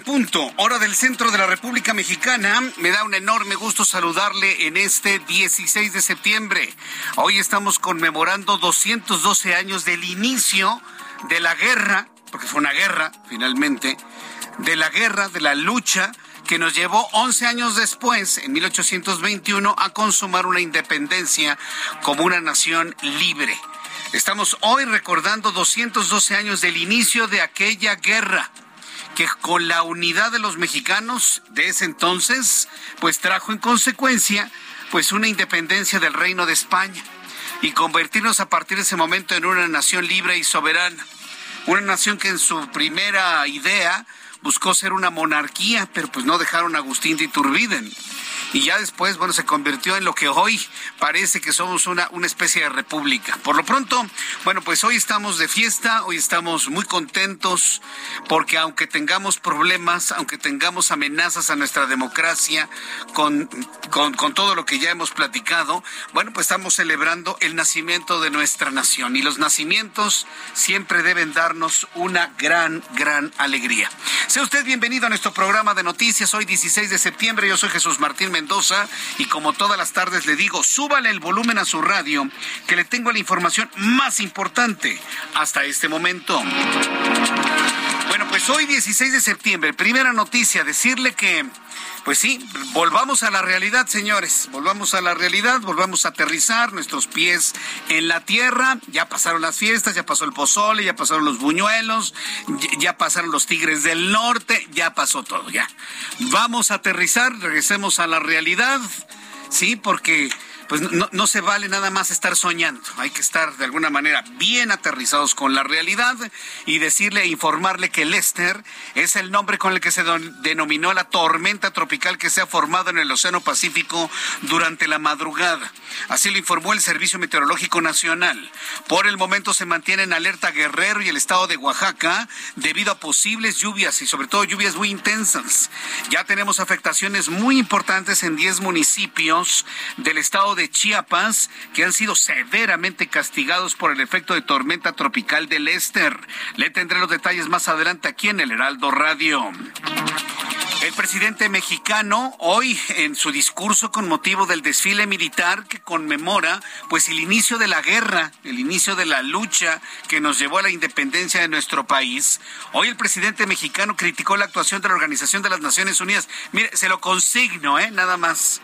Punto, hora del centro de la República Mexicana. Me da un enorme gusto saludarle en este 16 de septiembre. Hoy estamos conmemorando 212 años del inicio de la guerra, porque fue una guerra finalmente, de la guerra, de la lucha que nos llevó 11 años después, en 1821, a consumar una independencia como una nación libre. Estamos hoy recordando 212 años del inicio de aquella guerra que con la unidad de los mexicanos de ese entonces, pues trajo en consecuencia pues una independencia del Reino de España y convertirnos a partir de ese momento en una nación libre y soberana. Una nación que en su primera idea buscó ser una monarquía, pero pues no dejaron a Agustín de Iturbide. Y ya después, bueno, se convirtió en lo que hoy parece que somos una, una especie de república. Por lo pronto, bueno, pues hoy estamos de fiesta, hoy estamos muy contentos, porque aunque tengamos problemas, aunque tengamos amenazas a nuestra democracia con, con, con todo lo que ya hemos platicado, bueno, pues estamos celebrando el nacimiento de nuestra nación. Y los nacimientos siempre deben darnos una gran, gran alegría. Sea usted bienvenido a nuestro programa de noticias hoy 16 de septiembre. Yo soy Jesús Martín Mendoza y como todas las tardes le digo, súbale el volumen a su radio que le tengo la información más importante hasta este momento. Bueno, pues hoy 16 de septiembre, primera noticia, decirle que, pues sí, volvamos a la realidad, señores, volvamos a la realidad, volvamos a aterrizar nuestros pies en la tierra, ya pasaron las fiestas, ya pasó el pozole, ya pasaron los buñuelos, ya, pasaron los tigres del norte, ya pasó todo, ya. Vamos a aterrizar, regresemos a la realidad, sí, porque pues no, se vale nada más estar soñando. Hay que estar de alguna manera bien aterrizados con la realidad y decirle e informarle que Lester es el nombre con el que se denominó la tormenta tropical que se ha formado en el Océano Pacífico durante la madrugada. Así lo informó el Servicio Meteorológico Nacional. Por el momento se mantiene en alerta Guerrero y el estado de Oaxaca debido a posibles lluvias y sobre todo lluvias muy intensas. Ya tenemos afectaciones muy importantes en 10 municipios del estado de Chiapas que han sido severamente castigados por el efecto de tormenta tropical de Lester. Le tendré los detalles más adelante aquí en el Heraldo Radio. El presidente mexicano hoy en su discurso con motivo del desfile militar que conmemora pues el inicio de la guerra, el inicio de la lucha que nos llevó a la independencia de nuestro país. Hoy el presidente mexicano criticó la actuación de la Organización de las Naciones Unidas. Mire, se lo consigno, eh, nada más.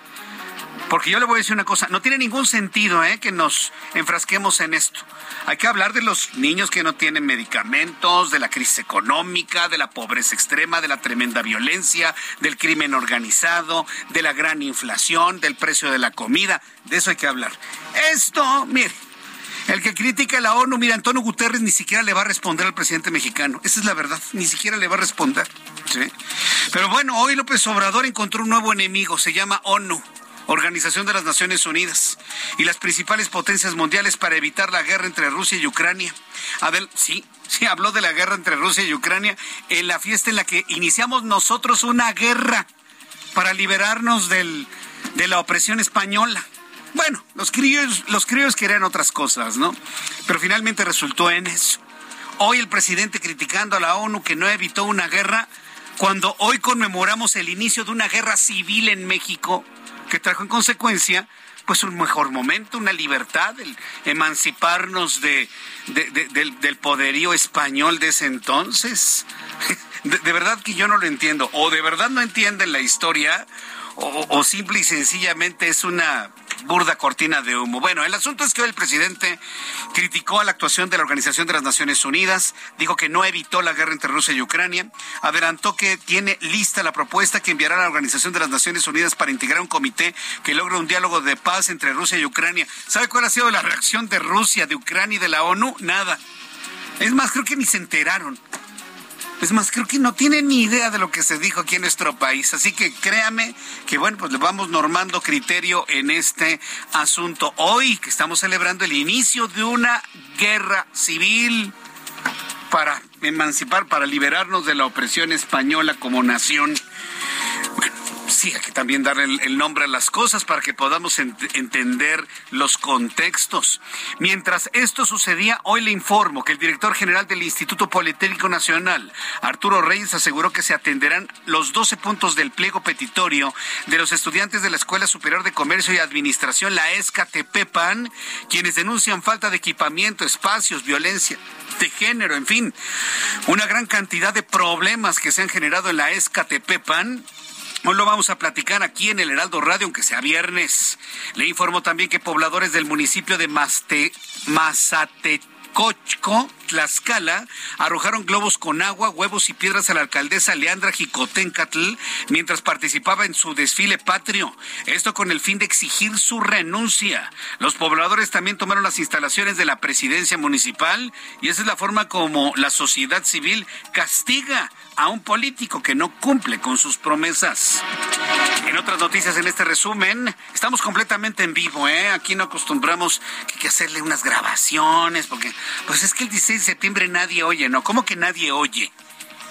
Porque yo le voy a decir una cosa, no tiene ningún sentido ¿eh? que nos enfrasquemos en esto. Hay que hablar de los niños que no tienen medicamentos, de la crisis económica, de la pobreza extrema, de la tremenda violencia, del crimen organizado, de la gran inflación, del precio de la comida. De eso hay que hablar. Esto, mire, el que critica a la ONU, mira, Antonio Guterres ni siquiera le va a responder al presidente mexicano. Esa es la verdad, ni siquiera le va a responder. ¿sí? Pero bueno, hoy López Obrador encontró un nuevo enemigo, se llama ONU. Organización de las Naciones Unidas y las principales potencias mundiales para evitar la guerra entre Rusia y Ucrania. Adel, sí, sí, habló de la guerra entre Rusia y Ucrania en la fiesta en la que iniciamos nosotros una guerra para liberarnos del, de la opresión española. Bueno, los criollos, los criollos querían otras cosas, ¿no? Pero finalmente resultó en eso. Hoy el presidente criticando a la ONU que no evitó una guerra, cuando hoy conmemoramos el inicio de una guerra civil en México, que trajo en consecuencia pues un mejor momento, una libertad, el emanciparnos de, del, poderío español de ese entonces. De, verdad que yo no lo entiendo. O de verdad no entienden la historia, o, o simple y sencillamente es una burda cortina de humo. Bueno, el asunto es que hoy el presidente criticó a la actuación de la Organización de las Naciones Unidas, dijo que no evitó la guerra entre Rusia y Ucrania, adelantó que tiene lista la propuesta que enviará a la Organización de las Naciones Unidas para integrar un comité que logre un diálogo de paz entre Rusia y Ucrania. ¿Sabe cuál ha sido la reacción de Rusia, de Ucrania y de la ONU? Nada. Es más, creo que ni se enteraron. Es más, creo que no tienen ni idea de lo que se dijo aquí en nuestro país. Así que créame que, bueno, pues le vamos normando criterio en este asunto. Hoy que estamos celebrando el inicio de una guerra civil para emancipar, para liberarnos de la opresión española como nación. Bueno, sí, hay que también dar el, nombre a las cosas para que podamos entender los contextos. Mientras esto sucedía, hoy le informo que el director general del Instituto Politécnico Nacional, Arturo Reyes, aseguró que se atenderán los 12 puntos del pliego petitorio de los estudiantes de la Escuela Superior de Comercio y Administración, la ESCATEPEPAN, quienes denuncian falta de equipamiento, espacios, violencia de género, en fin, una gran cantidad de problemas que se han generado en la ESCATEPEPAN Hoy lo vamos a platicar aquí en el Heraldo Radio, aunque sea viernes. Le informo también que pobladores del municipio de Maste, Mazatecochco, Tlaxcala, arrojaron globos con agua, huevos y piedras a la alcaldesa Leandra Jicotencatl mientras participaba en su desfile patrio. Esto con el fin de exigir su renuncia. Los pobladores también tomaron las instalaciones de la presidencia municipal y esa es la forma como la sociedad civil castiga a un político que no cumple con sus promesas. En otras noticias en este resumen, estamos completamente en vivo, ¿eh? Aquí no acostumbramos que, hacerle unas grabaciones, porque pues es que el 16 septiembre nadie oye, ¿no? ¿Cómo que nadie oye?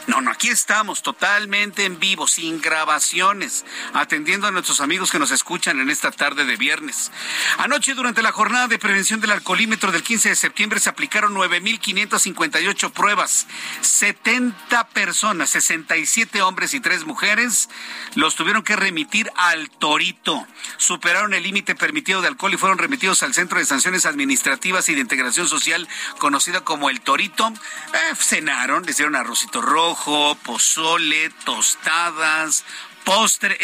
No, no, aquí estamos totalmente en vivo, sin grabaciones, atendiendo a nuestros amigos que nos escuchan en esta tarde de viernes. Anoche, durante la jornada de prevención del alcoholímetro del 15 de septiembre, se aplicaron 9.558 pruebas. 70 personas, 67 hombres y 3 mujeres, los tuvieron que remitir al torito. Superaron el límite permitido de alcohol y fueron remitidos al Centro de Sanciones Administrativas y de Integración Social, conocido como el Torito. Eh, cenaron, les dieron arrocito rojo pozole, tostadas, postre,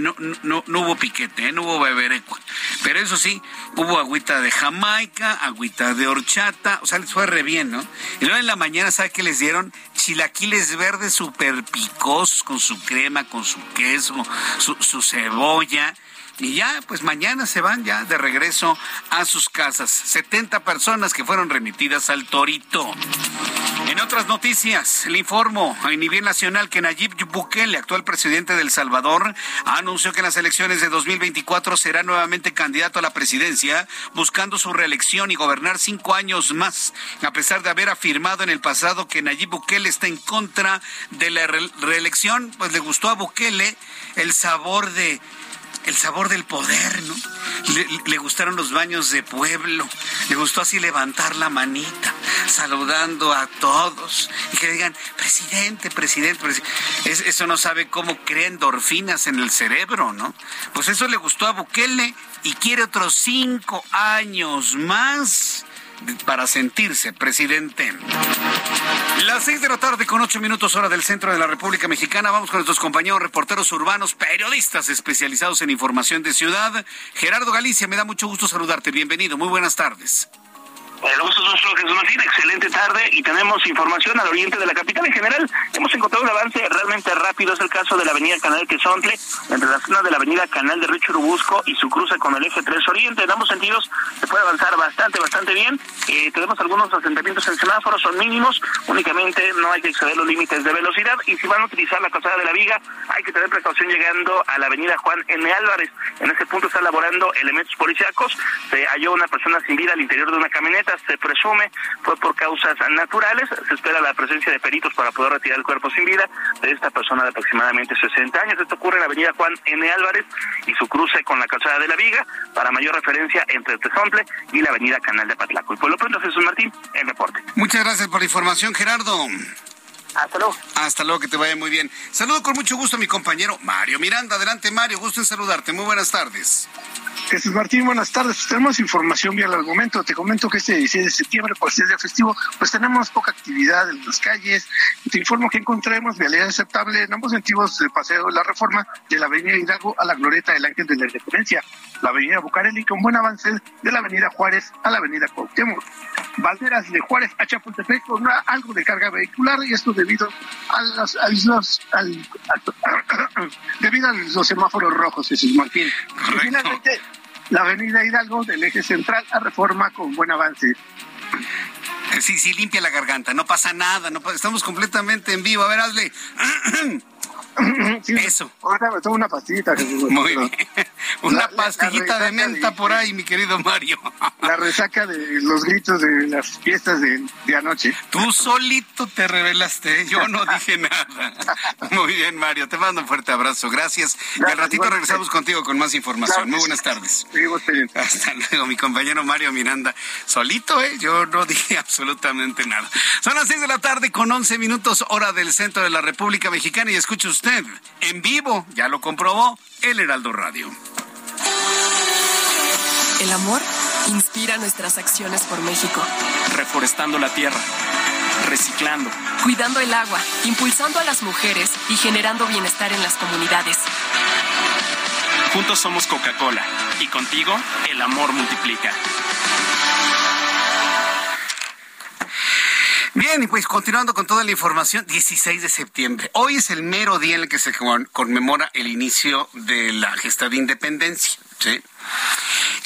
no, no, no, hubo piquete, ¿eh? no hubo beberecua. Pero eso sí, hubo agüita de Jamaica, agüita de horchata, o sea, les fue re bien, ¿no? Y luego en la mañana, ¿sabe qué les dieron? Chilaquiles verdes súper picosos, con su crema, con su queso, su cebolla. Y ya, pues mañana se van ya de regreso a sus casas. 70 personas que fueron remitidas al Torito. En otras noticias, le informo a nivel nacional que Nayib Bukele, actual presidente de El Salvador, anunció que en las elecciones de 2024 será nuevamente candidato a la presidencia, buscando su reelección y gobernar cinco años más, a pesar de haber afirmado en el pasado que Nayib Bukele está en contra de la reelección, pues le gustó a Bukele el sabor de el sabor del poder, ¿no? Le, gustaron los baños de pueblo, le gustó así levantar la manita, saludando a todos y que digan, presidente, presidente, presidente. eso no sabe cómo crea endorfinas en el cerebro, ¿no? Pues eso le gustó a Bukele y quiere otros cinco años más para sentirse presidente. Las seis de la tarde con ocho minutos hora del centro de la República Mexicana. Vamos con nuestros compañeros reporteros urbanos, periodistas especializados en información de ciudad. Gerardo Galicia, me da mucho gusto saludarte. Bienvenido. Muy buenas tardes. El gusto es nuestro, Jesús Martín. Excelente tarde y tenemos información al oriente de la capital. En general, hemos encontrado un avance realmente rápido. Es el caso de la avenida Canal Quesontle, entre la zona de la avenida Canal de Richo Urubusco y su cruce con el eje 3 Oriente. En ambos sentidos se puede avanzar bastante, bastante bien. Eh, tenemos algunos asentamientos en semáforos, son mínimos. Únicamente no hay que exceder los límites de velocidad. Y si van a utilizar la calzada de la viga, hay que tener precaución llegando a la avenida Juan N. Álvarez. En ese punto están laborando elementos policíacos. Se halló una persona sin vida al interior de una camioneta se presume fue por causas naturales. Se espera la presencia de peritos para poder retirar el cuerpo sin vida de esta persona de aproximadamente 60 años. Esto ocurre en la avenida Juan N. Álvarez y su cruce con la calzada de la Viga, para mayor referencia entre Tezontle y la avenida Canal de Patlaco. Y por lo pronto, Jesús Martín, el reporte. Muchas gracias por la información, Gerardo. Hasta luego. Hasta luego, que te vaya muy bien. Saludo con mucho gusto a mi compañero Mario Miranda. Adelante, Mario, gusto en saludarte. Muy buenas tardes. Jesús Martín, buenas tardes. Pues tenemos información vía al momento. Te comento que este 16 de septiembre, por ser día festivo, pues tenemos poca actividad en las calles. Te informo que encontraremos vialidad aceptable en ambos sentidos del paseo de la reforma de la avenida Hidalgo a la glorieta del Ángel de la Independencia, la avenida Bucareli con buen avance de la avenida Juárez a la avenida Cuauhtémoc. Valderas de Juárez a Chapultepec con una, algo de carga vehicular y esto debido a los, a los al, a, debido a los semáforos rojos, Jesús Martín. Y finalmente, la avenida Hidalgo del eje central a reforma con buen avance. Sí, sí, limpia la garganta, no pasa nada, no pasa, estamos completamente en vivo. A ver, hazle. Sí, Eso. Ahora me tomo una pastillita. Jesús Muy bien. Una La- pastillita la de menta de- por ahí, mi querido Mario. La resaca de los gritos de las fiestas de, de anoche. Tú solito te revelaste, yo no dije nada. Muy bien, Mario, te mando un fuerte abrazo, gracias. y al ratito regresamos contigo con más información. Muy buenas tardes. Hasta luego, mi compañero Mario Miranda. Solito, ¿eh? Yo no dije absolutamente nada. Son las seis de la tarde con 11 minutos, hora del centro de la República Mexicana. Y escuche usted, en vivo, ya lo comprobó, El Heraldo Radio. El amor inspira nuestras acciones por México, reforestando la tierra, reciclando, cuidando el agua, impulsando a las mujeres y generando bienestar en las comunidades. Juntos somos Coca-Cola y contigo el amor multiplica. Bien, y pues continuando con toda la información, 16 de septiembre. Hoy es el mero día en el que se con- conmemora el inicio de la gesta de independencia. ¿sí?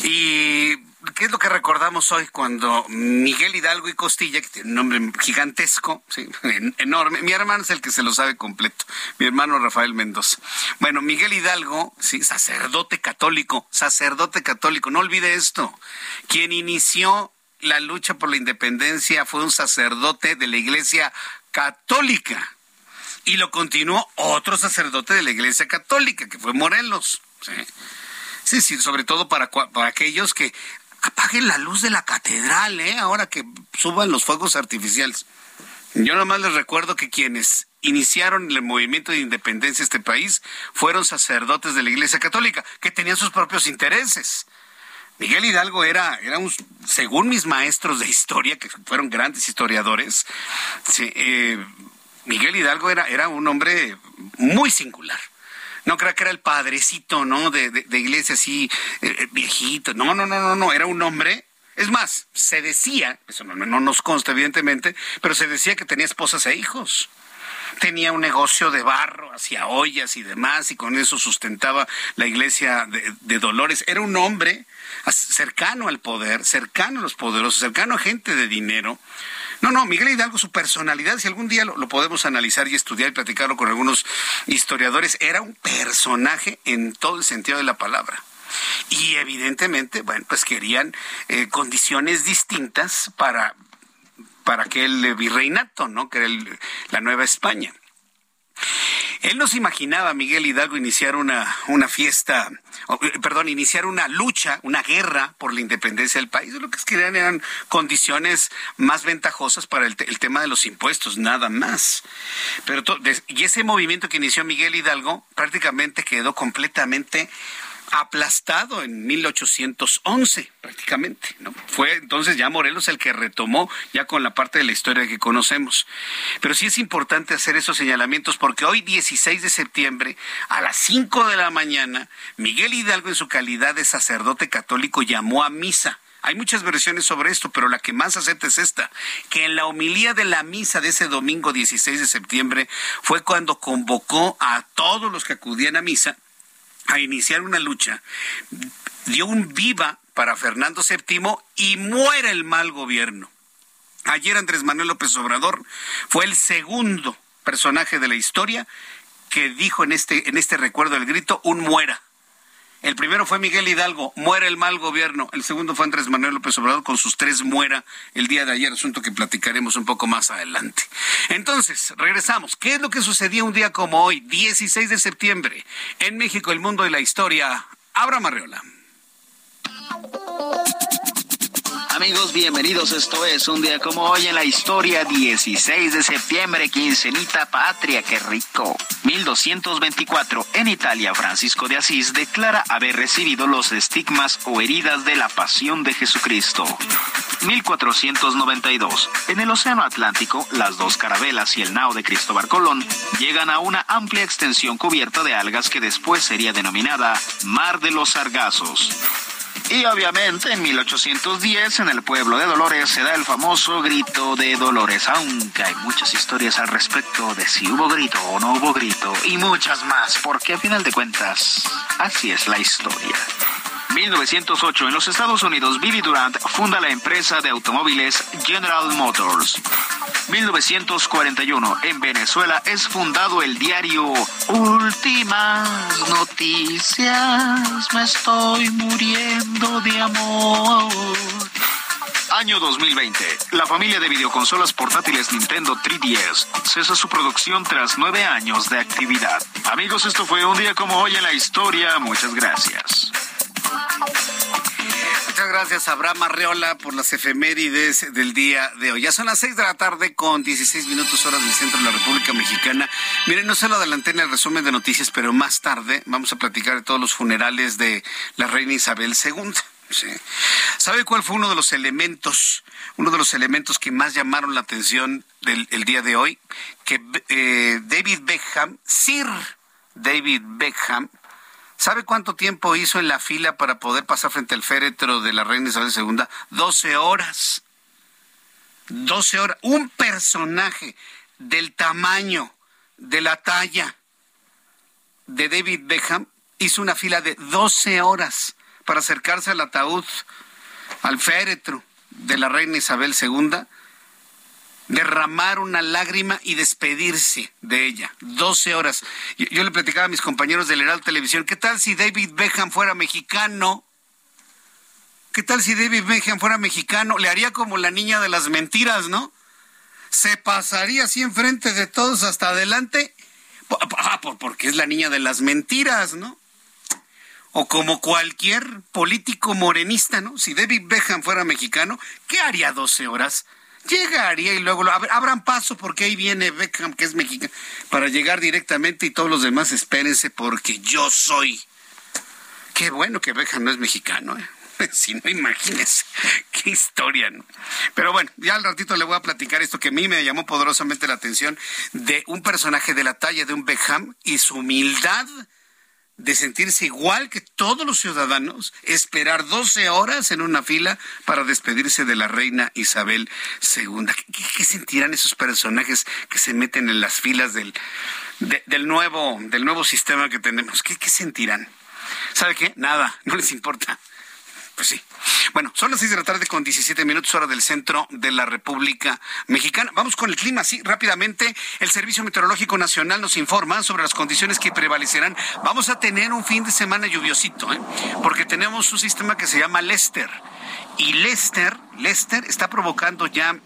Y ¿qué es lo que recordamos hoy cuando Miguel Hidalgo y Costilla, que tiene un nombre gigantesco, ¿sí? en- enorme, mi hermano es el que se lo sabe completo, mi hermano Rafael Mendoza. Bueno, Miguel Hidalgo, sí, sacerdote católico, sacerdote católico, no olvide esto, quien inició la lucha por la independencia fue un sacerdote de la Iglesia Católica. Y lo continuó otro sacerdote de la Iglesia Católica, que fue Morelos. Sí, sí, sobre todo para, para aquellos que apaguen la luz de la catedral, ¿eh? ahora que suban los fuegos artificiales. Yo nomás les recuerdo que quienes iniciaron el movimiento de independencia de este país fueron sacerdotes de la Iglesia Católica, que tenían sus propios intereses. Miguel Hidalgo era, era un, según mis maestros de historia, que fueron grandes historiadores, sí, eh, Miguel Hidalgo era, era un hombre muy singular. No creo que era el padrecito, ¿no? De, de, iglesia así, eh, eh, viejito. No, no, no, no, no. Era un hombre. Es más, se decía, eso no, no nos consta evidentemente, pero se decía que tenía esposas e hijos tenía un negocio de barro, hacía ollas y demás, y con eso sustentaba la iglesia de, Dolores. Era un hombre cercano al poder, cercano a los poderosos, cercano a gente de dinero. No, no, Miguel Hidalgo, su personalidad, si algún día lo, lo podemos analizar y estudiar y platicarlo con algunos historiadores, era un personaje en todo el sentido de la palabra. Y evidentemente, bueno, pues querían eh, condiciones distintas para, para aquel virreinato, ¿no? Que era el- la Nueva España. Él no se imaginaba, Miguel Hidalgo, iniciar una, una fiesta, eh, perdón, iniciar una lucha, una guerra por la independencia del país. Lo que querían eran condiciones más ventajosas para el, el tema de los impuestos, nada más. Pero y ese movimiento que inició Miguel Hidalgo prácticamente quedó completamente aplastado en 1811 prácticamente, ¿no? Fue entonces ya Morelos el que retomó ya con la parte de la historia que conocemos. Pero sí es importante hacer esos señalamientos porque hoy 16 de septiembre a las 5 de la mañana Miguel Hidalgo en su calidad de sacerdote católico llamó a misa. Hay muchas versiones sobre esto, pero la que más acepta es esta, que en la homilía de la misa de ese domingo 16 de septiembre fue cuando convocó a todos los que acudían a misa a iniciar una lucha, dio un viva para Fernando VII y muere el mal gobierno. Ayer Andrés Manuel López Obrador fue el segundo personaje de la historia que dijo en este, en este recuerdo del grito un muera. El primero fue Miguel Hidalgo, muere el mal gobierno. El segundo fue Andrés Manuel López Obrador con sus tres muera el día de ayer, asunto que platicaremos un poco más adelante. Entonces, regresamos. ¿Qué es lo que sucedía un día como hoy, 16 de septiembre, en México, el mundo y la historia? Abra Marreola. Amigos, bienvenidos. Esto es un día como hoy en la historia, 16 de septiembre, quincenita patria, qué rico. 1224, en Italia, Francisco de Asís declara haber recibido los estigmas o heridas de la pasión de Jesucristo. 1492, en el Océano Atlántico, las dos carabelas y el nao de Cristóbal Colón llegan a una amplia extensión cubierta de algas que después sería denominada Mar de los Sargazos. Y obviamente en 1810 en el pueblo de Dolores se da el famoso grito de Dolores, aunque hay muchas historias al respecto de si hubo grito o no hubo grito y muchas más, porque a final de cuentas así es la historia. 1908 en los Estados Unidos, Billy Durant funda la empresa de automóviles General Motors. 1941 en Venezuela es fundado el diario Últimas Noticias. Me estoy muriendo de amor. Año 2020. La familia de videoconsolas portátiles Nintendo 3DS cesa su producción tras nueve años de actividad. Amigos, esto fue un día como hoy en la historia. Muchas gracias. Muchas gracias, Abraham Arreola, por las efemérides del día de hoy. Ya son las seis de la tarde con 16 minutos horas del centro de la República Mexicana. Miren, no se lo adelanté en el resumen de noticias, pero más tarde vamos a platicar de todos los funerales de la reina Isabel II. ¿Sabe cuál fue uno de los elementos, uno de los elementos que más llamaron la atención del el día de hoy? Que eh, David Beckham, Sir David Beckham, ¿Sabe cuánto tiempo hizo en la fila para poder pasar frente al féretro de la reina Isabel II? 12 horas. 12 horas. Un personaje del tamaño, de la talla de David Beckham hizo una fila de 12 horas para acercarse al ataúd, al féretro de la reina Isabel II derramar una lágrima y despedirse de ella. 12 horas. Yo, le platicaba a mis compañeros del Heraldo Televisión, ¿qué tal si David Beckham fuera mexicano? ¿Qué tal si David Beckham fuera mexicano? Le haría como la niña de las mentiras, ¿no? Se pasaría así enfrente de todos hasta adelante. Ah, porque es la niña de las mentiras, ¿no? O como cualquier político morenista, ¿no? Si David Beckham fuera mexicano, ¿qué haría 12 horas? Llegaría y luego abran paso porque ahí viene Beckham, que es mexicano, para llegar directamente y todos los demás espérense porque yo soy. Qué bueno que Beckham no es mexicano, ¿eh? si no, imagínese qué historia, ¿no? Pero bueno, ya al ratito le voy a platicar esto que a mí me llamó poderosamente la atención de un personaje de la talla de un Beckham y su humildad de sentirse igual que todos los ciudadanos, esperar 12 horas en una fila para despedirse de la reina Isabel II. ¿Qué, sentirán esos personajes que se meten en las filas del, del, nuevo, del nuevo sistema que tenemos? ¿Qué, ¿Qué sentirán? ¿Sabe qué? Nada, no les importa. Pues sí. Bueno, son las seis de la tarde con 17 minutos hora del centro de la República Mexicana. Vamos con el clima, sí, rápidamente. El Servicio Meteorológico Nacional nos informa sobre las condiciones que prevalecerán. Vamos a tener un fin de semana lluviosito, ¿eh? porque tenemos un sistema que se llama Lester. Y Lester, Lester está provocando ya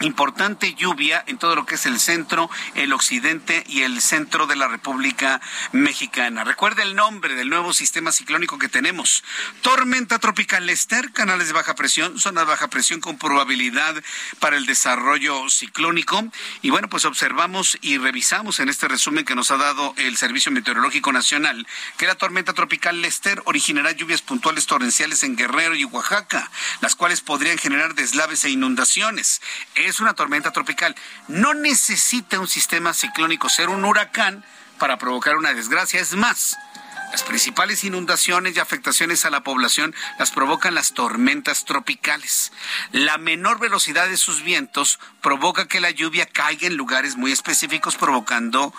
importante lluvia en todo lo que es el centro, el occidente y el centro de la República Mexicana. Recuerde el nombre del nuevo sistema ciclónico que tenemos. Tormenta tropical Lester, canales de baja presión, zona de baja presión con probabilidad para el desarrollo ciclónico. Y bueno, pues observamos y revisamos en este resumen que nos ha dado el Servicio Meteorológico Nacional que la tormenta tropical Lester originará lluvias puntuales torrenciales en Guerrero y Oaxaca, las cuales podrían generar deslaves e inundaciones es una tormenta tropical. No necesita un sistema ciclónico ser un huracán para provocar una desgracia. Es más, las principales inundaciones y afectaciones a la población las provocan las tormentas tropicales. La menor velocidad de sus vientos provoca que la lluvia caiga en lugares muy específicos, provocando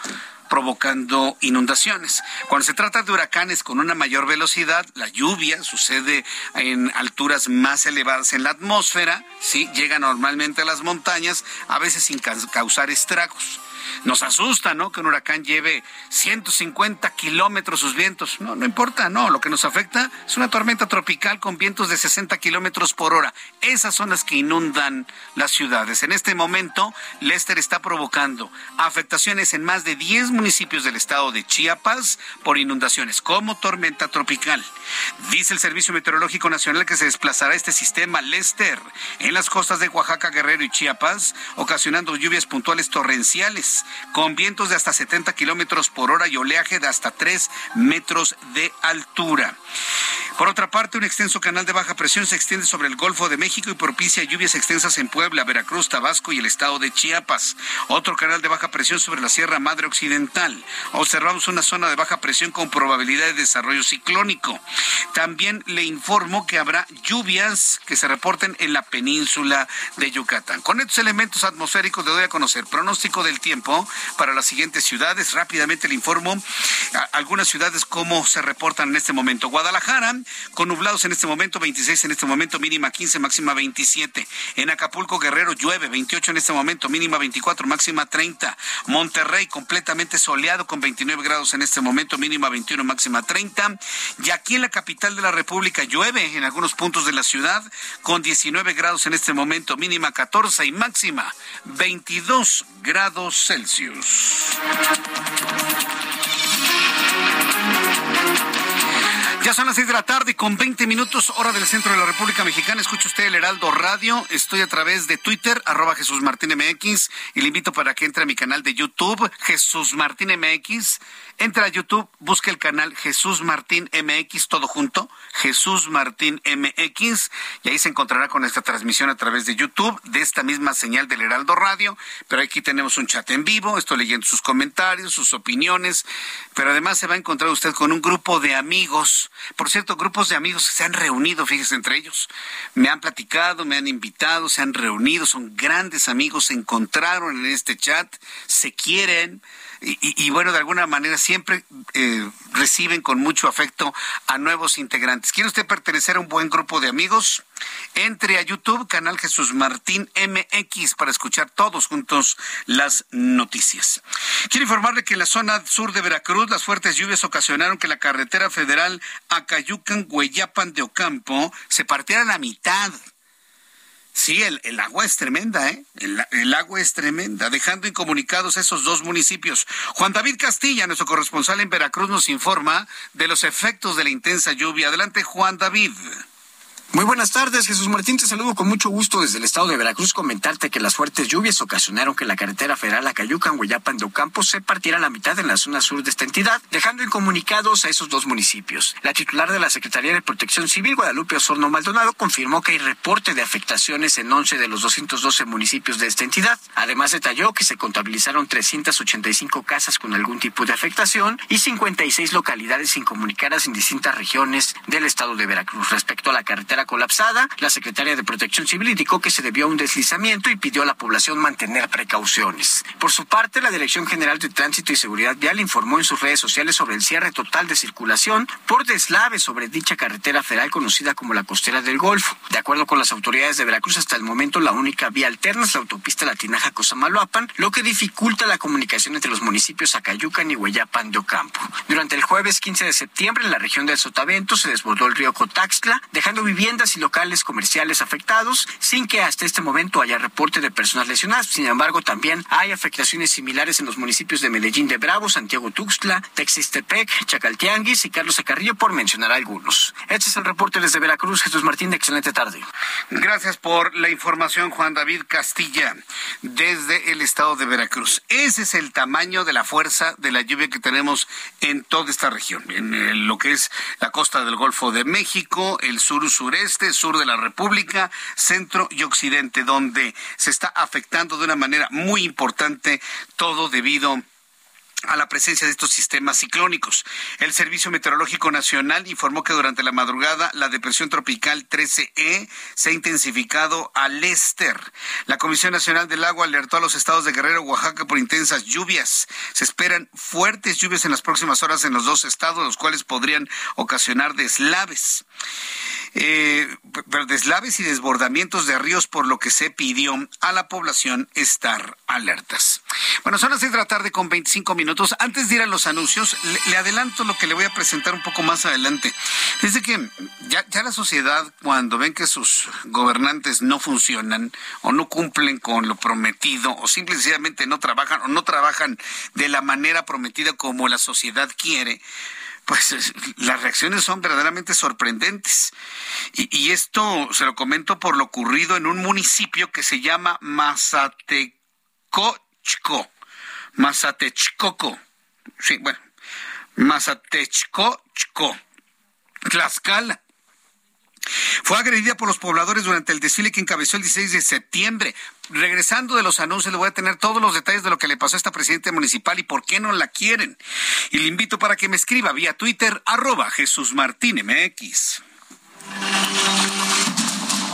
provocando inundaciones. Cuando se trata de huracanes con una mayor velocidad, la lluvia sucede en alturas más elevadas en la atmósfera, ¿sí? llega normalmente a las montañas, a veces sin causar estragos. Nos asusta, ¿no? Que un huracán lleve 150 kilómetros sus vientos. No, no importa, no. Lo que nos afecta es una tormenta tropical con vientos de 60 kilómetros por hora. Esas son las que inundan las ciudades. En este momento, Lester está provocando afectaciones en más de 10 municipios del estado de Chiapas por inundaciones como tormenta tropical. Dice el Servicio Meteorológico Nacional que se desplazará este sistema Lester en las costas de Oaxaca, Guerrero y Chiapas, ocasionando lluvias puntuales torrenciales con vientos de hasta 70 kilómetros por hora y oleaje de hasta 3 metros de altura. Por otra parte, un extenso canal de baja presión se extiende sobre el Golfo de México y propicia lluvias extensas en Puebla, Veracruz, Tabasco y el estado de Chiapas. Otro canal de baja presión sobre la Sierra Madre Occidental. Observamos una zona de baja presión con probabilidad de desarrollo ciclónico. También le informo que habrá lluvias que se reporten en la península de Yucatán. Con estos elementos atmosféricos le doy a conocer pronóstico del tiempo para las siguientes ciudades. Rápidamente le informo algunas ciudades cómo se reportan en este momento. Guadalajara con nublados en este momento, 26 en este momento, mínima 15, máxima 27. En Acapulco, Guerrero, llueve, 28 en este momento, mínima 24, máxima 30. Monterrey, completamente soleado con 29 grados en este momento, mínima 21, máxima 30. Y aquí en la capital de la República llueve en algunos puntos de la ciudad con 19 grados en este momento, mínima 14 y máxima 22 grados Ya son las seis de la tarde con 20 minutos, hora del centro de la República Mexicana. Escucha usted el Heraldo Radio. Estoy a través de Twitter, arroba Jesús Martín MX, y le invito para que entre a mi canal de YouTube, Jesús Martín MX. Entra a YouTube, busque el canal Jesús Martín MX, todo junto, Jesús Martín MX, y ahí se encontrará con esta transmisión a través de YouTube, de esta misma señal del Heraldo Radio, pero aquí tenemos un chat en vivo, estoy leyendo sus comentarios, sus opiniones, pero además se va a encontrar usted con un grupo de amigos, por cierto, grupos de amigos que se han reunido, fíjese entre ellos, me han platicado, me han invitado, se han reunido, son grandes amigos, se encontraron en este chat, se quieren, y, bueno, de alguna manera siempre eh, reciben con mucho afecto a nuevos integrantes. ¿Quiere usted pertenecer a un buen grupo de amigos? Entre a YouTube, canal Jesús Martín MX, para escuchar todos juntos las noticias. Quiero informarle que en la zona sur de Veracruz las fuertes lluvias ocasionaron que la carretera federal Acayucan-Hueyapan de Ocampo se partiera a la mitad. Sí, el, agua es tremenda, ¿eh? El, el, agua es tremenda, dejando incomunicados esos dos municipios. Juan David Castilla, nuestro corresponsal en Veracruz, nos informa de los efectos de la intensa lluvia. Adelante, Juan David. Muy buenas tardes, Jesús Martín. Te saludo con mucho gusto desde el estado de Veracruz. Comentarte que las fuertes lluvias ocasionaron que la carretera federal Acayucan, Hueyapan de Ocampo se partiera a la mitad en la zona sur de esta entidad, dejando incomunicados a esos dos municipios. La titular de la Secretaría de Protección Civil, Guadalupe Osorno Maldonado, confirmó que hay reporte de afectaciones en 11 de los 212 municipios de esta entidad. Además, detalló que se contabilizaron 385 casas con algún tipo de afectación y 56 localidades incomunicadas en distintas regiones del estado de Veracruz. Respecto a la carretera colapsada, la secretaria de Protección Civil indicó que se debió a un deslizamiento y pidió a la población mantener precauciones. Por su parte, la Dirección General de Tránsito y Seguridad Vial informó en sus redes sociales sobre el cierre total de circulación por deslave sobre dicha carretera federal conocida como la Costera del Golfo. De acuerdo con las autoridades de Veracruz, hasta el momento la única vía alterna es la autopista Latinaja Cosamaloapan, lo que dificulta la comunicación entre los municipios Acayucan y Hueyapan de Ocampo. Durante el jueves 15 de septiembre, en la región del Sotavento se desbordó el río Cotaxtla, dejando viviendas y locales comerciales afectados, sin que hasta este momento haya reporte de personas lesionadas. Sin embargo, también hay afectaciones similares en los municipios de Medellín de Bravo, Santiago Tuxtla, Texistepec, Chacaltianguis y Carlos Acarrillo, por mencionar algunos. Este es el reporte desde Veracruz. Jesús Martín, excelente tarde. Gracias por la información, Juan David Castilla, desde el estado de Veracruz. Ese es el tamaño de la fuerza de la lluvia que tenemos en toda esta región, en lo que es la costa del Golfo de México, el sur este, sur de la República, centro y occidente, donde se está afectando de una manera muy importante todo debido a la presencia de estos sistemas ciclónicos. El Servicio Meteorológico Nacional informó que durante la madrugada la depresión tropical 13E se ha intensificado al Lester. La Comisión Nacional del Agua alertó a los estados de Guerrero Oaxaca por intensas lluvias. Se esperan fuertes lluvias en las próximas horas en los dos estados, los cuales podrían ocasionar deslaves eh, deslaves y desbordamientos de ríos, por lo que se pidió a la población estar alertas. Bueno, son las seis de la tarde con 25 minutos. Antes de ir a los anuncios, le, adelanto lo que le voy a presentar un poco más adelante. Desde que ya, la sociedad, cuando ven que sus gobernantes no funcionan o no cumplen con lo prometido o simplemente no trabajan o no trabajan de la manera prometida como la sociedad quiere, pues las reacciones son verdaderamente sorprendentes. Y, esto se lo comento por lo ocurrido en un municipio que se llama Mazatecochco. Mazatechcoco. Sí, bueno, Mazatechcochco. Tlaxcala. Fue agredida por los pobladores durante el desfile que encabezó el 16 de septiembre. Regresando de los anuncios, le voy a tener todos los detalles de lo que le pasó a esta presidenta municipal y por qué no la quieren. Y le invito para que me escriba vía Twitter, arroba Jesús Martín MX.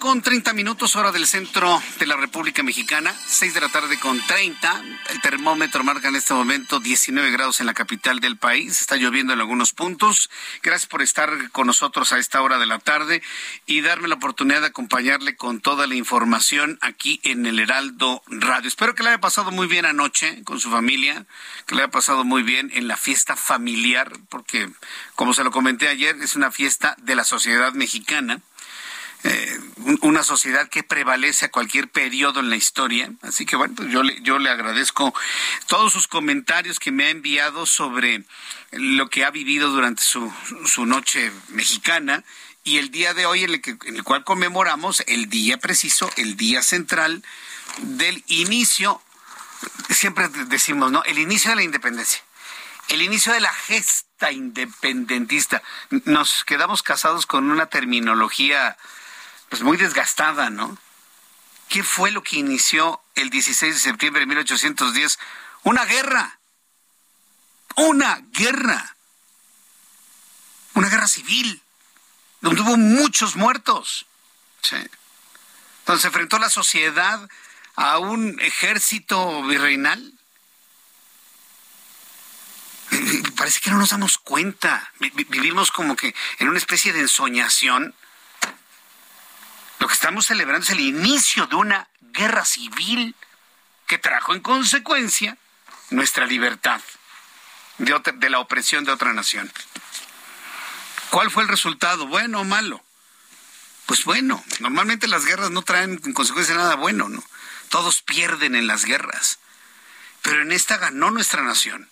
Con 30 minutos hora del centro de la República Mexicana. 6 de la tarde con 30. El termómetro marca en este momento 19 grados en la capital del país. Está lloviendo en algunos puntos. Gracias por estar con nosotros a esta hora de la tarde y darme la oportunidad de acompañarle con toda la información aquí en el Heraldo Radio. Espero que le haya pasado muy bien anoche con su familia, que le haya pasado muy bien en la fiesta familiar, porque como se lo comenté ayer, es una fiesta de la sociedad mexicana eh, una sociedad que prevalece a cualquier periodo en la historia. Así que bueno, pues yo le, yo le agradezco todos sus comentarios que me ha enviado sobre lo que ha vivido durante su, su noche mexicana y el día de hoy en el, que, en el cual conmemoramos el día preciso, el día central del inicio, siempre decimos, ¿no? El inicio de la independencia, el inicio de la gesta independentista. Nos quedamos casados con una terminología pues muy desgastada, ¿no? ¿Qué fue lo que inició el 16 de septiembre de 1810? Una guerra. Una guerra. Una guerra civil, donde hubo muchos muertos. Sí. Donde se enfrentó la sociedad a un ejército virreinal. Parece que no nos damos cuenta. Vivimos como que en una especie de ensoñación lo que estamos celebrando es el inicio de una guerra civil que trajo en consecuencia nuestra libertad de, la opresión de otra nación. ¿Cuál fue el resultado? ¿Bueno o malo? Pues bueno, normalmente las guerras no traen en consecuencia nada bueno, ¿no? Todos pierden en las guerras. Pero en esta ganó nuestra nación.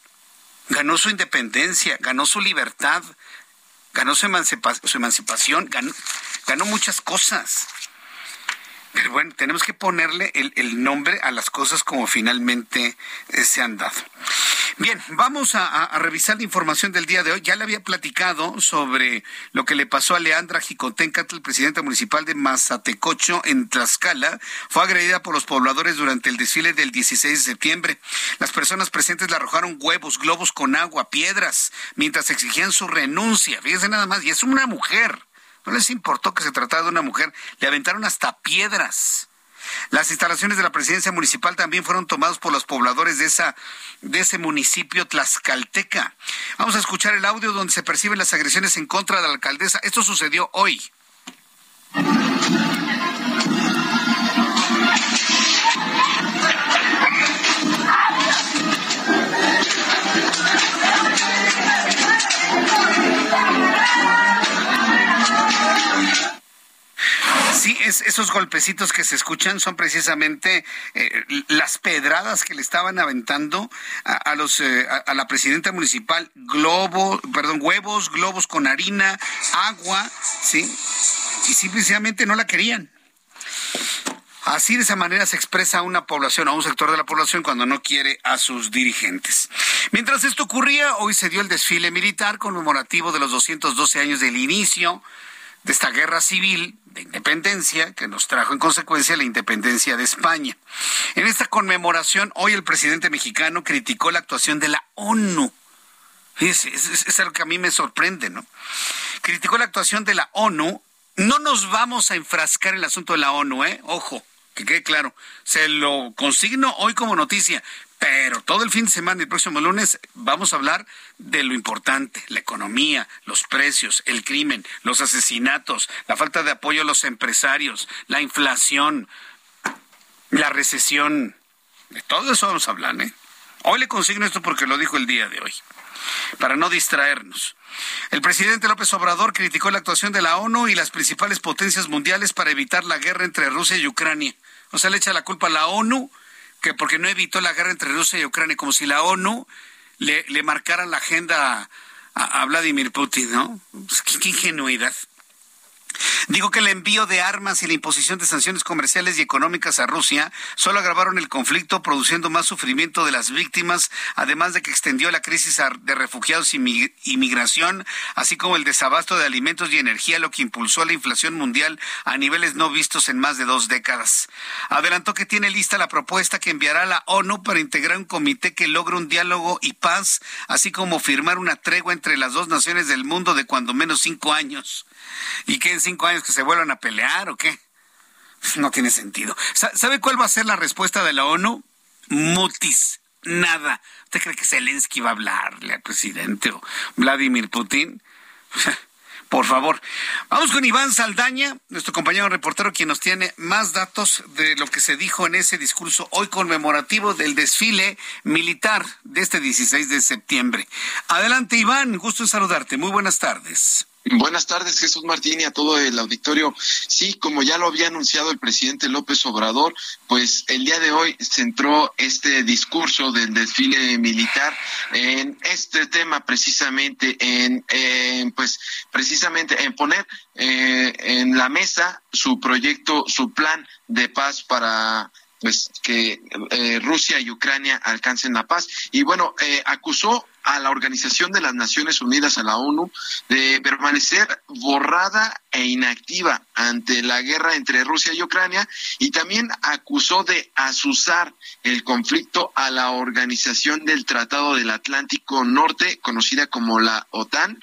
Ganó su independencia, ganó su libertad, ganó su, emancipación, ganó muchas cosas. Pero bueno, tenemos que ponerle el, nombre a las cosas como finalmente eh, se han dado. Bien, vamos a, revisar la información del día de hoy. Ya le había platicado sobre lo que le pasó a Leandra Jicotencatl, el presidente municipal de Mazatecocho, en Tlaxcala. Fue agredida por los pobladores durante el desfile del 16 de septiembre. Las personas presentes le arrojaron huevos, globos con agua, piedras, mientras exigían su renuncia. Fíjense nada más, y es una mujer. No les importó que se tratara de una mujer. Le aventaron hasta piedras. Las instalaciones de la presidencia municipal también fueron tomadas por los pobladores de esa de ese municipio tlaxcalteca. Vamos a escuchar el audio donde se perciben las agresiones en contra de la alcaldesa. Esto sucedió hoy. Sí, es, esos golpecitos que se escuchan son precisamente eh, las pedradas que le estaban aventando a, los eh, a, la presidenta municipal, globo, perdón, huevos, globos con harina, agua, sí, y simplemente no la querían. Así de esa manera se expresa una población, a un sector de la población cuando no quiere a sus dirigentes. Mientras esto ocurría, hoy se dio el desfile militar conmemorativo de los 212 años del inicio de esta guerra civil de independencia que nos trajo en consecuencia la independencia de España. En esta conmemoración, hoy el presidente mexicano criticó la actuación de la ONU. Es, es, algo que a mí me sorprende, ¿no? Criticó la actuación de la ONU. No nos vamos a enfrascar en el asunto de la ONU, ¿eh? Ojo, que quede claro. Se lo consigno hoy como noticia. Pero todo el fin de semana y el próximo lunes vamos a hablar de lo importante, la economía, los precios, el crimen, los asesinatos, la falta de apoyo a los empresarios, la inflación, la recesión. De todo eso vamos a hablar, ¿eh? Hoy le consigno esto porque lo dijo el día de hoy, para no distraernos. El presidente López Obrador criticó la actuación de la ONU y las principales potencias mundiales para evitar la guerra entre Rusia y Ucrania. O sea, le echa la culpa a la ONU que porque no evitó la guerra entre Rusia y Ucrania, como si la ONU le, le marcara la agenda a, Vladimir Putin, ¿no? Pues, qué ingenuidad. Digo que el envío de armas y la imposición de sanciones comerciales y económicas a Rusia solo agravaron el conflicto, produciendo más sufrimiento de las víctimas, además de que extendió la crisis de refugiados y migración, así como el desabasto de alimentos y energía, lo que impulsó la inflación mundial a niveles no vistos en más de dos décadas. Adelantó que tiene lista la propuesta que enviará la ONU para integrar un comité que logre un diálogo y paz, así como firmar una tregua entre las dos naciones del mundo de cuando menos cinco años. ¿Y qué en cinco años que se vuelvan a pelear o qué? No tiene sentido. ¿Sabe cuál va a ser la respuesta de la ONU? Mutis. Nada. ¿Usted cree que Zelensky va a hablarle al presidente o Vladimir Putin? Por favor. Vamos con Iván Saldaña, nuestro compañero reportero, quien nos tiene más datos de lo que se dijo en ese discurso hoy conmemorativo del desfile militar de este 16 de septiembre. Adelante, Iván. Gusto en saludarte. Muy buenas tardes. Buenas tardes, Jesús Martín y a todo el auditorio. Sí, como ya lo había anunciado el presidente López Obrador, pues el día de hoy centró este discurso del desfile militar en este tema precisamente, en, pues precisamente en poner eh, en la mesa su proyecto, su plan de paz para pues que eh, Rusia y Ucrania alcancen la paz. Y bueno, eh, acusó a la Organización de las Naciones Unidas, a la ONU, de permanecer borrada e inactiva ante la guerra entre Rusia y Ucrania y también acusó de asusar el conflicto a la Organización del Tratado del Atlántico Norte, conocida como la OTAN,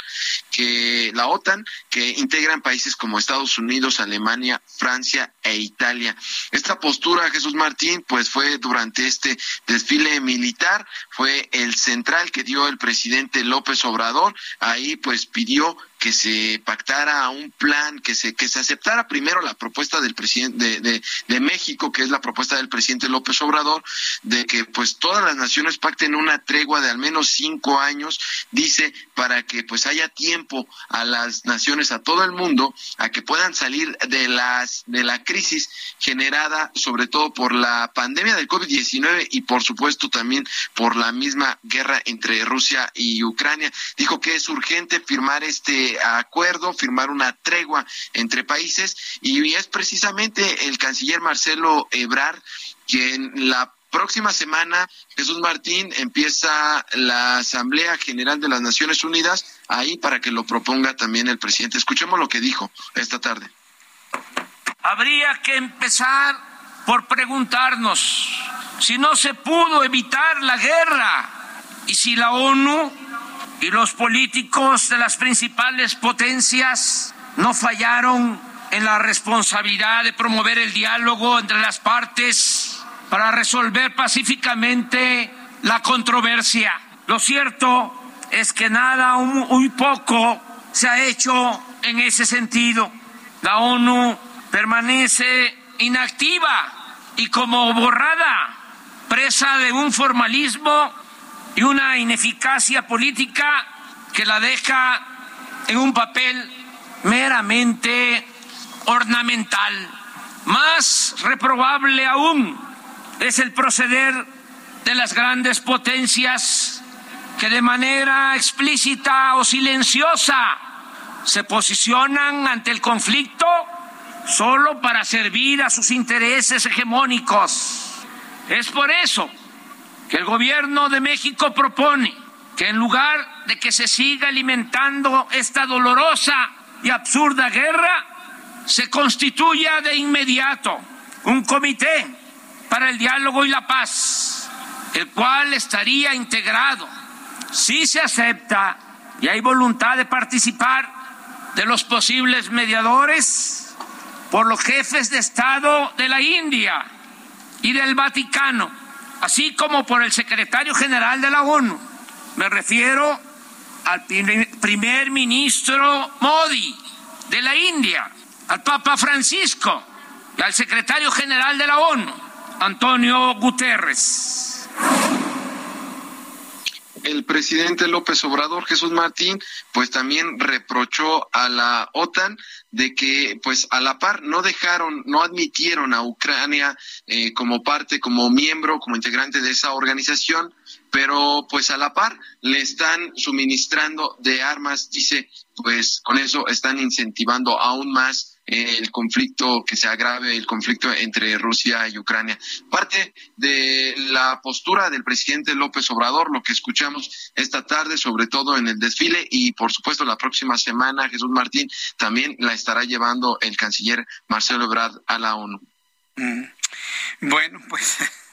que la OTAN, que integran países como Estados Unidos, Alemania, Francia e Italia. Esta postura, Jesús Martín, pues fue durante este desfile militar, fue el central que dio el presidente López Obrador, ahí pues pidió que se pactara un plan, que se, que se aceptara primero la propuesta del presidente de, de, México, que es la propuesta del presidente López Obrador, de que pues todas las naciones pacten una tregua de al menos cinco años, dice, para que pues haya tiempo a las naciones, a todo el mundo, a que puedan salir de las, de la crisis generada sobre todo por la pandemia del COVID-19 y por supuesto también por la misma guerra entre Rusia y Ucrania. Dijo que es urgente firmar este acuerdo, firmar una tregua entre países y es precisamente el canciller Marcelo Ebrard quien la próxima semana, Jesús Martín, empieza la Asamblea General de las Naciones Unidas ahí para que lo proponga también el presidente. Escuchemos lo que dijo esta tarde. Habría que empezar por preguntarnos si no se pudo evitar la guerra y si la ONU y los políticos de las principales potencias no fallaron en la responsabilidad de promover el diálogo entre las partes para resolver pacíficamente la controversia. Lo cierto es que nada, muy poco se ha hecho en ese sentido. La ONU permanece inactiva y como borrada, presa de un formalismo y una ineficacia política que la deja en un papel meramente ornamental. Más reprobable aún es el proceder de las grandes potencias que de manera explícita o silenciosa se posicionan ante el conflicto solo para servir a sus intereses hegemónicos. Es por eso el gobierno de México propone que en lugar de que se siga alimentando esta dolorosa y absurda guerra, se constituya de inmediato un comité para el diálogo y la paz, el cual estaría integrado, si se acepta y hay voluntad de participar de los posibles mediadores, por los jefes de Estado de la India y del Vaticano, así como por el secretario general de la ONU. Me refiero al primer ministro Modi de la India, al Papa Francisco y al secretario general de la ONU, Antonio Guterres. El presidente López Obrador, Jesús Martín, pues también reprochó a la OTAN de que, pues a la par, no dejaron, no admitieron a Ucrania eh, como parte, como miembro, como integrante de esa organización, pero pues a la par le están suministrando de armas, dice, pues con eso están incentivando aún más el conflicto, que se agrave el conflicto entre Rusia y Ucrania. Parte de la postura del presidente López Obrador, lo que escuchamos esta tarde, sobre todo en el desfile, y por supuesto la próxima semana, Jesús Martín, también la estará llevando el canciller Marcelo Ebrard a la ONU. Mm. Bueno, pues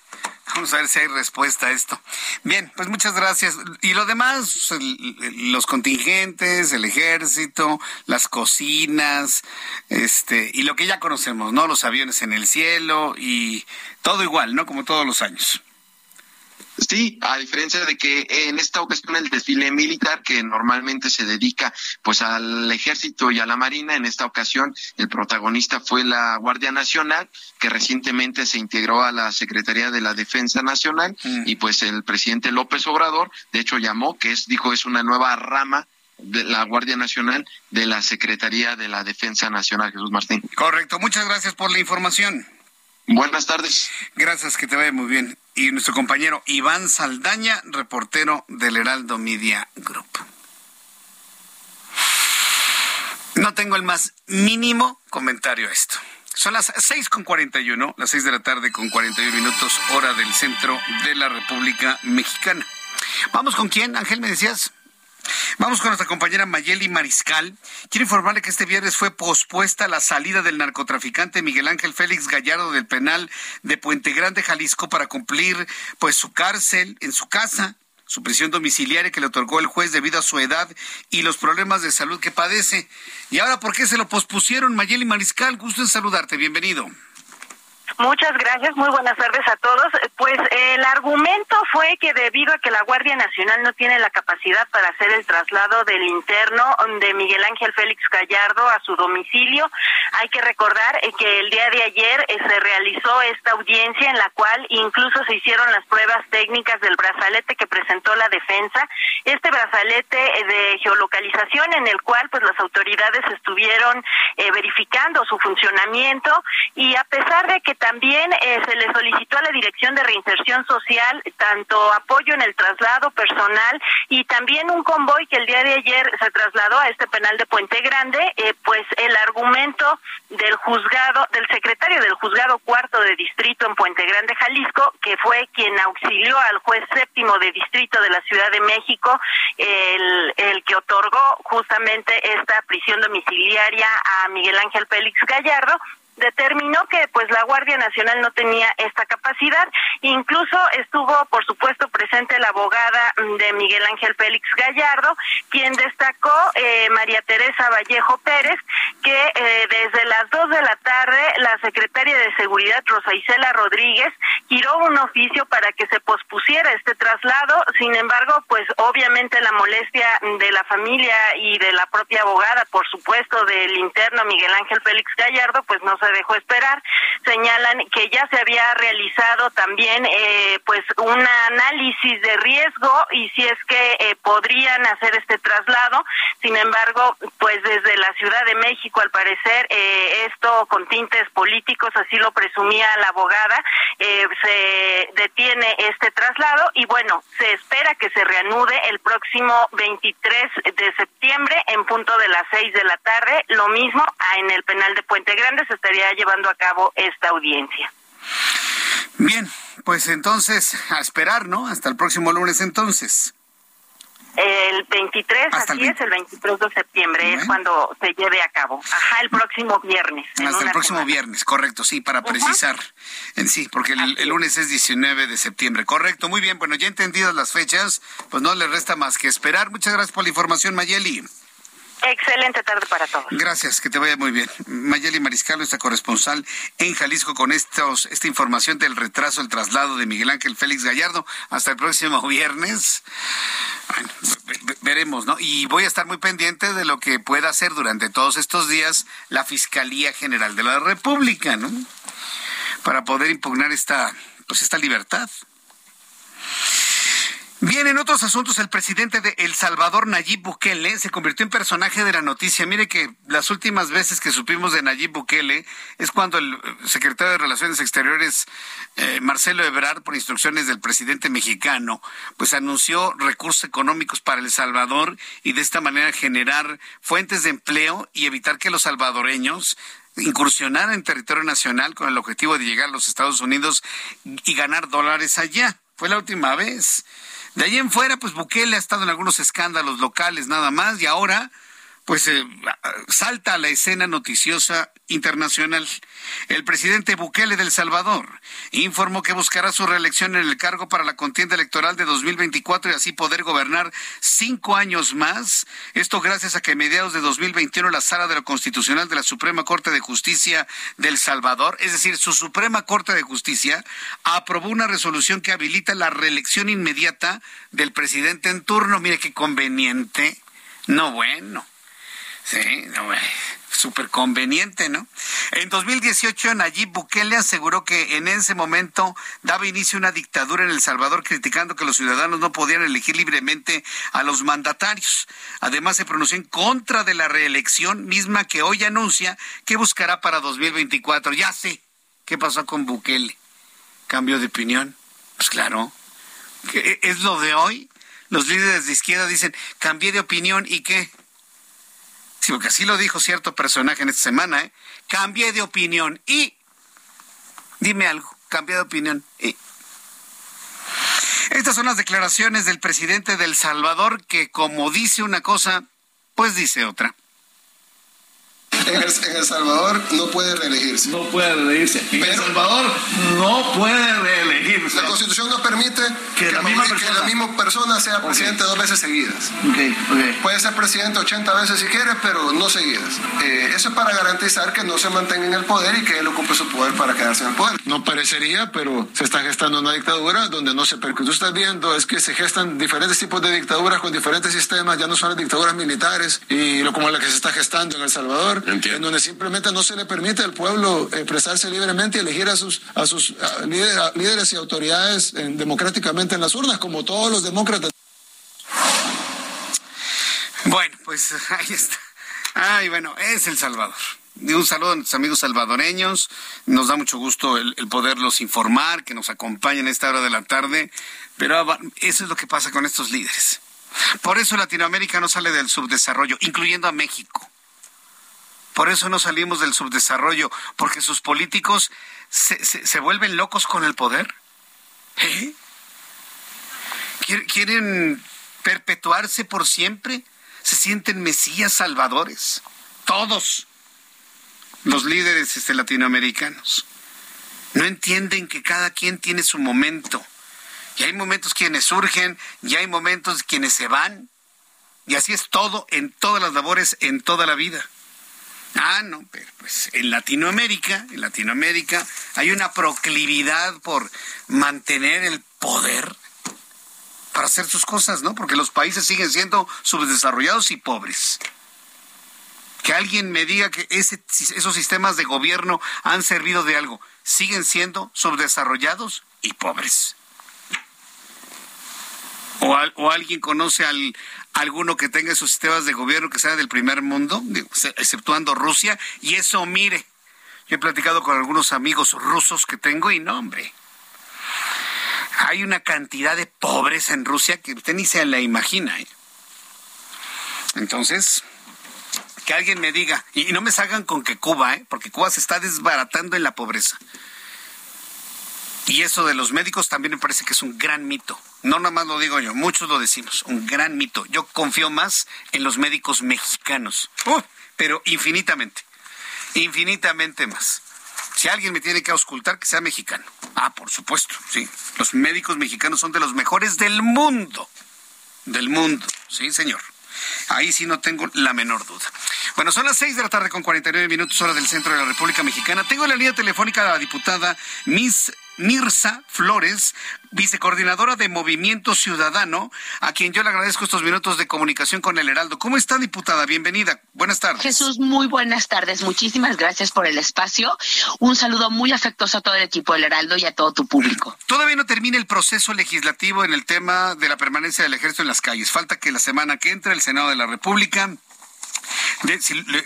Vamos a ver si hay respuesta a esto. Bien, pues muchas gracias. Y lo demás, los contingentes, el ejército, las cocinas, este, y lo que ya conocemos, ¿no? Los aviones en el cielo y todo igual, ¿no? Como todos los años. Sí, a diferencia de que en esta ocasión el desfile militar que normalmente se dedica pues al ejército y a la marina, en esta ocasión el protagonista fue la Guardia Nacional que recientemente se integró a la Secretaría de la Defensa Nacional mm. y pues el presidente López Obrador de hecho llamó que es dijo es una nueva rama de la Guardia Nacional de la Secretaría de la Defensa Nacional, Jesús Martín. Correcto, muchas gracias por la información. Buenas tardes. Gracias, que te vaya muy bien. Y nuestro compañero Iván Saldaña, reportero del Heraldo Media Group. No tengo el más mínimo comentario a esto. Son las seis con cuarenta y uno, las seis de la tarde con cuarenta y minutos, hora del centro de la República Mexicana. Vamos con quién, Ángel, me decías. Vamos con nuestra compañera Mayeli Mariscal. Quiero informarle que este viernes fue pospuesta la salida del narcotraficante Miguel Ángel Félix Gallardo del penal de Puente Grande, Jalisco, para cumplir pues su cárcel en su casa, su prisión domiciliaria que le otorgó el juez debido a su edad y los problemas de salud que padece. Y ahora, ¿por qué se lo pospusieron? Mayeli Mariscal, gusto en saludarte. Bienvenido. Muchas gracias, muy buenas tardes a todos. Pues el argumento fue que debido a que la Guardia Nacional no tiene la capacidad para hacer el traslado del interno de Miguel Ángel Félix Gallardo a su domicilio, hay que recordar eh, que el día de ayer eh, se realizó esta audiencia en la cual incluso se hicieron las pruebas técnicas del brazalete que presentó la defensa, este brazalete eh, de geolocalización en el cual pues las autoridades estuvieron verificando su funcionamiento y a pesar de que también eh, se le solicitó a la Dirección de Reinserción Social tanto apoyo en el traslado personal y también un convoy que el día de ayer se trasladó a este penal de Puente Grande, eh, pues el argumento del juzgado, del secretario del juzgado cuarto de distrito en Puente Grande, Jalisco, que fue quien auxilió al juez séptimo de distrito de la Ciudad de México, el, el que otorgó justamente esta prisión domiciliaria a Miguel Ángel Félix Gallardo, determinó que pues la Guardia Nacional no tenía esta capacidad Incluso estuvo, por supuesto, presente la abogada de Miguel Ángel Félix Gallardo, quien destacó, eh, María Teresa Vallejo Pérez, que eh, desde las dos de la tarde la secretaria de Seguridad, Rosa Isela Rodríguez, giró un oficio para que se pospusiera este traslado. Sin embargo, pues obviamente la molestia de la familia y de la propia abogada, por supuesto, del interno Miguel Ángel Félix Gallardo, pues no se dejó esperar. Señalan que ya se había realizado también eh, pues un análisis de riesgo y si es que eh, podrían hacer este traslado. Sin embargo, pues desde la Ciudad de México, al parecer, eh, esto con tintes políticos, así lo presumía la abogada, se detiene este traslado y bueno, se espera que se reanude el próximo 23 de septiembre en punto de las 6 de la tarde. Lo mismo en el penal de Puente Grande se estaría llevando a cabo esta audiencia. Bien, pues entonces a esperar, ¿no? Hasta el próximo lunes entonces. El 23, Hasta así el es, el 23 de septiembre es cuando se lleve a cabo. Ajá, el próximo viernes. Hasta el próximo viernes, correcto, sí, para precisar en sí, porque el, el, lunes es 19 de septiembre, correcto, muy bien, bueno, ya entendidas las fechas, pues no le resta más que esperar. Muchas gracias por la información, Mayeli. Excelente tarde para todos. Gracias, que te vaya muy bien. Mayeli Mariscal, nuestra corresponsal en Jalisco, con estos, esta información del retraso, el traslado de Miguel Ángel Félix Gallardo. Hasta el próximo viernes. Veremos, ¿no? Y voy a estar muy pendiente de lo que pueda hacer durante todos estos días la Fiscalía General de la República, ¿no? Para poder impugnar esta, pues esta libertad. Bien, en otros asuntos, el presidente de El Salvador, Nayib Bukele, se convirtió en personaje de la noticia. Mire que las últimas veces que supimos de Nayib Bukele es cuando el secretario de Relaciones Exteriores, eh, Marcelo Ebrard, por instrucciones del presidente mexicano, pues anunció recursos económicos para El Salvador y de esta manera generar fuentes de empleo y evitar que los salvadoreños incursionaran en territorio nacional con el objetivo de llegar a los Estados Unidos y ganar dólares allá. Fue la última vez. De ahí en fuera, pues Bukele ha estado en algunos escándalos locales nada más y ahora pues eh, salta a la escena noticiosa internacional. El presidente Bukele del Salvador informó que buscará su reelección en el cargo para la contienda electoral de 2024 y así poder gobernar cinco años más. Esto gracias a que a mediados de 2021 la Sala de lo Constitucional de la Suprema Corte de Justicia del Salvador, es decir, su Suprema Corte de Justicia, aprobó una resolución que habilita la reelección inmediata del presidente en turno. Mire qué conveniente. No bueno. Sí, no, súper conveniente, ¿no? En 2018, Nayib Bukele aseguró que en ese momento daba inicio una dictadura en El Salvador, criticando que los ciudadanos no podían elegir libremente a los mandatarios. Además, se pronunció en contra de la reelección misma que hoy anuncia que buscará para 2024. Ya sé qué pasó con Bukele. ¿Cambio de opinión? Pues claro. ¿Es lo de hoy? Los líderes de izquierda dicen, cambié de opinión y qué? Sí, porque así lo dijo cierto personaje en esta semana, ¿eh? Cambié de opinión y... Dime algo, cambié de opinión y... Estas son las declaraciones del presidente del Salvador que como dice una cosa, pues dice otra. En el, Salvador no puede reelegirse. No puede reelegirse. En El Salvador no puede reelegirse. La Constitución no permite que, la, misma persona sea presidente dos veces seguidas. Puede ser presidente 80 veces si quiere, pero no seguidas. Eh, eso es para garantizar que no se mantenga en el poder y que él ocupe su poder para quedarse en el poder. No parecería, pero se está gestando una dictadura donde no se... Pero que tú estás viendo es que se gestan diferentes tipos de dictaduras con diferentes sistemas, ya no son las dictaduras militares y lo como la que se está gestando en El Salvador en donde simplemente no se le permite al pueblo expresarse libremente y elegir a sus, a sus líderes, y autoridades democráticamente en las urnas, como todos los demócratas. Bueno, pues ahí está. Ay, bueno, es El Salvador. Un saludo a nuestros amigos salvadoreños. Nos da mucho gusto el, el, poderlos informar, que nos acompañen a esta hora de la tarde. Pero eso es lo que pasa con estos líderes. Por eso Latinoamérica no sale del subdesarrollo, incluyendo a México. Por eso no salimos del subdesarrollo, porque sus políticos se, se, vuelven locos con el poder. ¿Eh? ¿Quieren perpetuarse por siempre? Se sienten mesías salvadores. Todos los líderes este, latinoamericanos. No entienden que cada quien tiene su momento. Y hay momentos quienes surgen, y hay momentos quienes se van. Y así es todo en todas las labores, en toda la vida. Ah, no, pero pues en Latinoamérica, en Latinoamérica hay una proclividad por mantener el poder para hacer sus cosas, ¿no? Porque los países siguen siendo subdesarrollados y pobres. Que alguien me diga que ese, esos sistemas de gobierno han servido de algo. Siguen siendo subdesarrollados y pobres. O, o alguien conoce al, alguno que tenga esos sistemas de gobierno que sea del primer mundo, exceptuando Rusia, y eso mire. Yo he platicado con algunos amigos rusos que tengo y no, hombre. Hay una cantidad de pobreza en Rusia que usted ni se la imagina. ¿eh? Entonces, que alguien me diga, y no me salgan con que Cuba, ¿eh? porque Cuba se está desbaratando en la pobreza. Y eso de los médicos también me parece que es un gran mito. No nada más lo digo yo, muchos lo decimos, un gran mito. Yo confío más en los médicos mexicanos, uh, pero infinitamente, infinitamente más. Si alguien me tiene que auscultar, que sea mexicano. Ah, por supuesto, sí. Los médicos mexicanos son de los mejores del mundo. Del mundo, sí, señor. Ahí sí no tengo la menor duda. Bueno, son las seis de la tarde con 49 minutos hora del centro de la República Mexicana. Tengo en la línea telefónica a la diputada Miss Mirza Flores, vicecoordinadora de Movimiento Ciudadano, a quien yo le agradezco estos minutos de comunicación con el Heraldo. ¿Cómo está, diputada? Bienvenida. Buenas tardes. Jesús, muy buenas tardes. Muchísimas gracias por el espacio. Un saludo muy afectuoso a todo el equipo del Heraldo y a todo tu público. Todavía no termina el proceso legislativo en el tema de la permanencia del ejército en las calles. Falta que la semana que entra el Senado de la República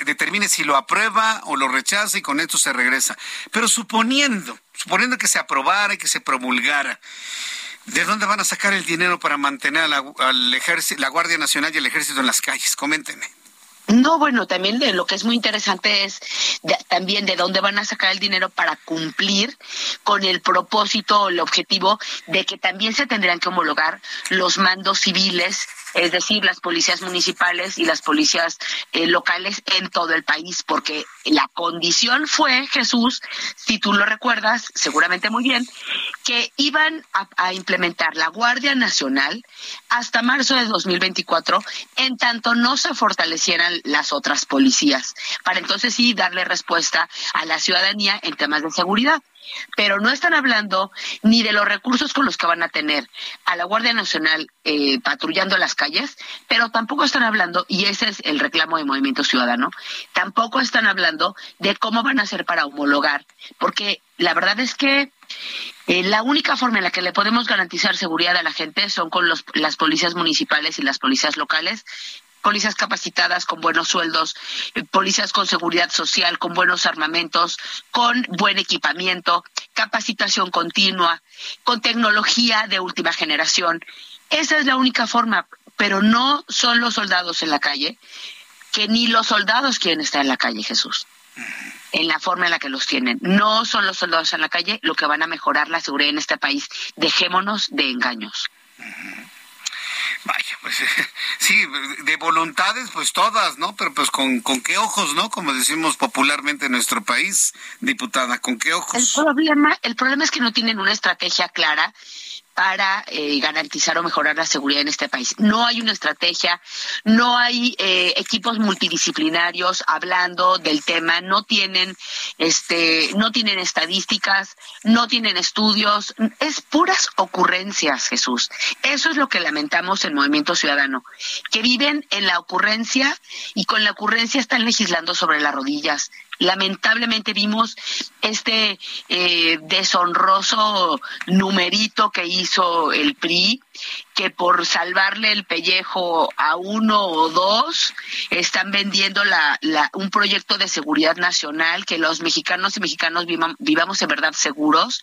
determine si lo aprueba o lo rechaza y con esto se regresa. Pero suponiendo, suponiendo que se aprobara y que se promulgara, ¿de dónde van a sacar el dinero para mantener a la, al ejército, la Guardia Nacional y el ejército en las calles? Coménteme. No, bueno, también de lo que es muy interesante es también de dónde van a sacar el dinero para cumplir con el propósito o el objetivo de que también se tendrían que homologar los mandos civiles es decir, las policías municipales y las policías eh, locales en todo el país, porque la condición fue, Jesús, si tú lo recuerdas, seguramente muy bien, que iban a, a implementar la Guardia Nacional hasta marzo de 2024, en tanto no se fortalecieran las otras policías, para entonces sí darle respuesta a la ciudadanía en temas de seguridad pero no están hablando ni de los recursos con los que van a tener a la Guardia Nacional eh, patrullando las calles, pero tampoco están hablando, y ese es el reclamo de Movimiento Ciudadano, tampoco están hablando de cómo van a hacer para homologar, porque la verdad es que eh, la única forma en la que le podemos garantizar seguridad a la gente son con las policías municipales y las policías locales policías capacitadas con buenos sueldos, eh, policías con seguridad social, con buenos armamentos, con buen equipamiento, capacitación continua, con tecnología de última generación. Esa es la única forma, pero no son los soldados en la calle, que ni los soldados quieren estar en la calle, Jesús en la forma en la que los tienen. No son los soldados en la calle lo que van a mejorar la seguridad en este país. Dejémonos de engaños. Vaya, pues sí, de voluntades, pues todas, ¿no? Pero pues con, con qué ojos, ¿no? Como decimos popularmente en nuestro país, diputada, ¿con qué ojos? El problema, el problema es que no tienen una estrategia clara para eh, garantizar o mejorar la seguridad en este país. No hay una estrategia, no hay eh, equipos multidisciplinarios hablando del tema, no tienen, este, no tienen estadísticas, no tienen estudios, es puras ocurrencias, Jesús. Eso es lo que lamentamos en Movimiento Ciudadano, que viven en la ocurrencia y con la ocurrencia están legislando sobre las rodillas lamentablemente vimos este eh, deshonroso numerito que hizo el PRI, que por salvarle el pellejo a uno o dos están vendiendo la, un proyecto de seguridad nacional, que los mexicanos y mexicanos vivamos en verdad seguros,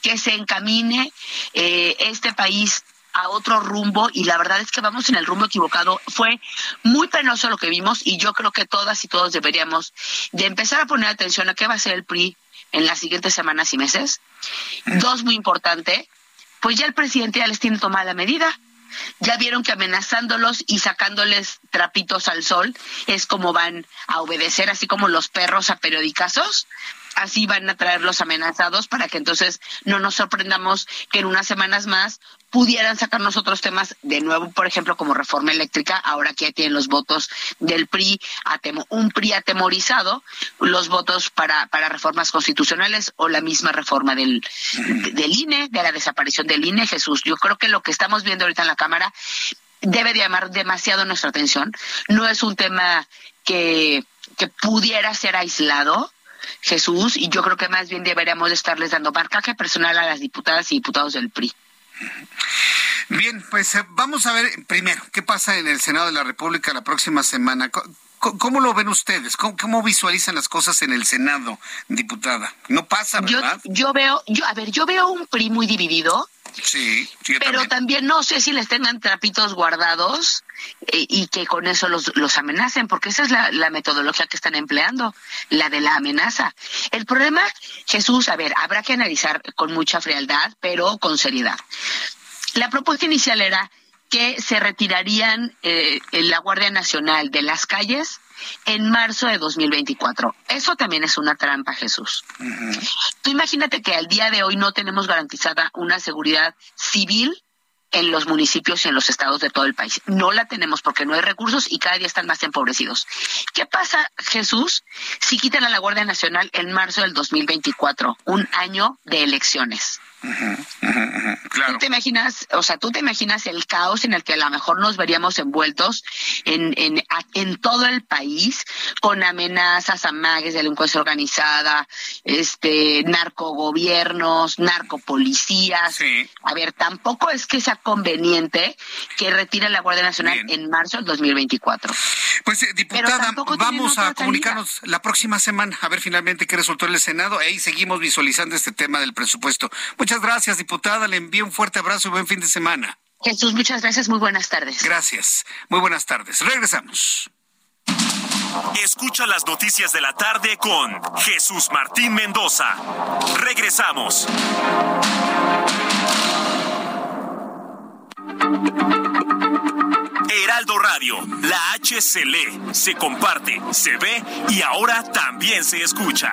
que se encamine eh, este país a otro rumbo y la verdad es que vamos en el rumbo equivocado. Fue muy penoso lo que vimos y yo creo que todas y todos deberíamos de empezar a poner atención a qué va a ser el PRI en las siguientes semanas y meses. Dos, muy importante, pues ya el presidente ya les tiene tomada la medida. Ya vieron que amenazándolos y sacándoles trapitos al sol es como van a obedecer, así como los perros a periodicazos. así van a traer los amenazados para que entonces no nos sorprendamos que en unas semanas más pudieran sacarnos otros temas de nuevo, por ejemplo, como reforma eléctrica, ahora que ya tienen los votos del PRI, un PRI atemorizado, los votos para, para reformas constitucionales o la misma reforma del, del INE, de la desaparición del INE, Jesús. Yo creo que lo que estamos viendo ahorita en la Cámara debe llamar demasiado nuestra atención. No es un tema que, que pudiera ser aislado, Jesús, y yo creo que más bien deberíamos estarles dando marcaje personal a las diputadas y diputados del PRI. Bien, pues eh, vamos a ver primero qué pasa en el Senado de la República la próxima semana. ¿Cómo, lo ven ustedes? ¿Cómo, visualizan las cosas en el Senado, diputada? No pasa, ¿verdad? Yo, veo, yo, a ver, yo veo un PRI muy dividido. Sí, pero también. no sé si les tengan trapitos guardados eh, y que con eso los, los amenacen, porque esa es la, la, metodología que están empleando, la de la amenaza. El problema, Jesús, a ver, habrá que analizar con mucha frialdad, pero con seriedad. La propuesta inicial era que se retirarían eh, la Guardia Nacional de las calles en marzo de 2024. Eso también es una trampa, Jesús. Tú imagínate que al día de hoy no tenemos garantizada una seguridad civil en los municipios y en los estados de todo el país. No la tenemos porque no hay recursos y cada día están más empobrecidos. ¿Qué pasa, Jesús, si quitan a la Guardia Nacional en marzo del 2024, un año de elecciones? Claro. ¿Tú te imaginas, o sea, tú te imaginas el caos en el que a lo mejor nos veríamos envueltos en, en, en todo el país con amenazas, amagues, delincuencia organizada, este, narcogobiernos, narcopolicías. A ver, tampoco es que sea conveniente que retire la Guardia Nacional en marzo del 2024. Pues, eh, diputada, vamos a comunicarnos la próxima semana a ver finalmente qué resultó en el Senado. Ahí seguimos visualizando este tema del presupuesto. Muchas gracias, diputada. Le envío un fuerte abrazo y buen fin de semana. Jesús, muchas gracias. Muy buenas tardes. Gracias. Muy buenas tardes. Regresamos. Escucha las noticias de la tarde con Jesús Martín Mendoza. Regresamos. Heraldo Radio, la H se lee, se comparte, se ve y ahora también se escucha.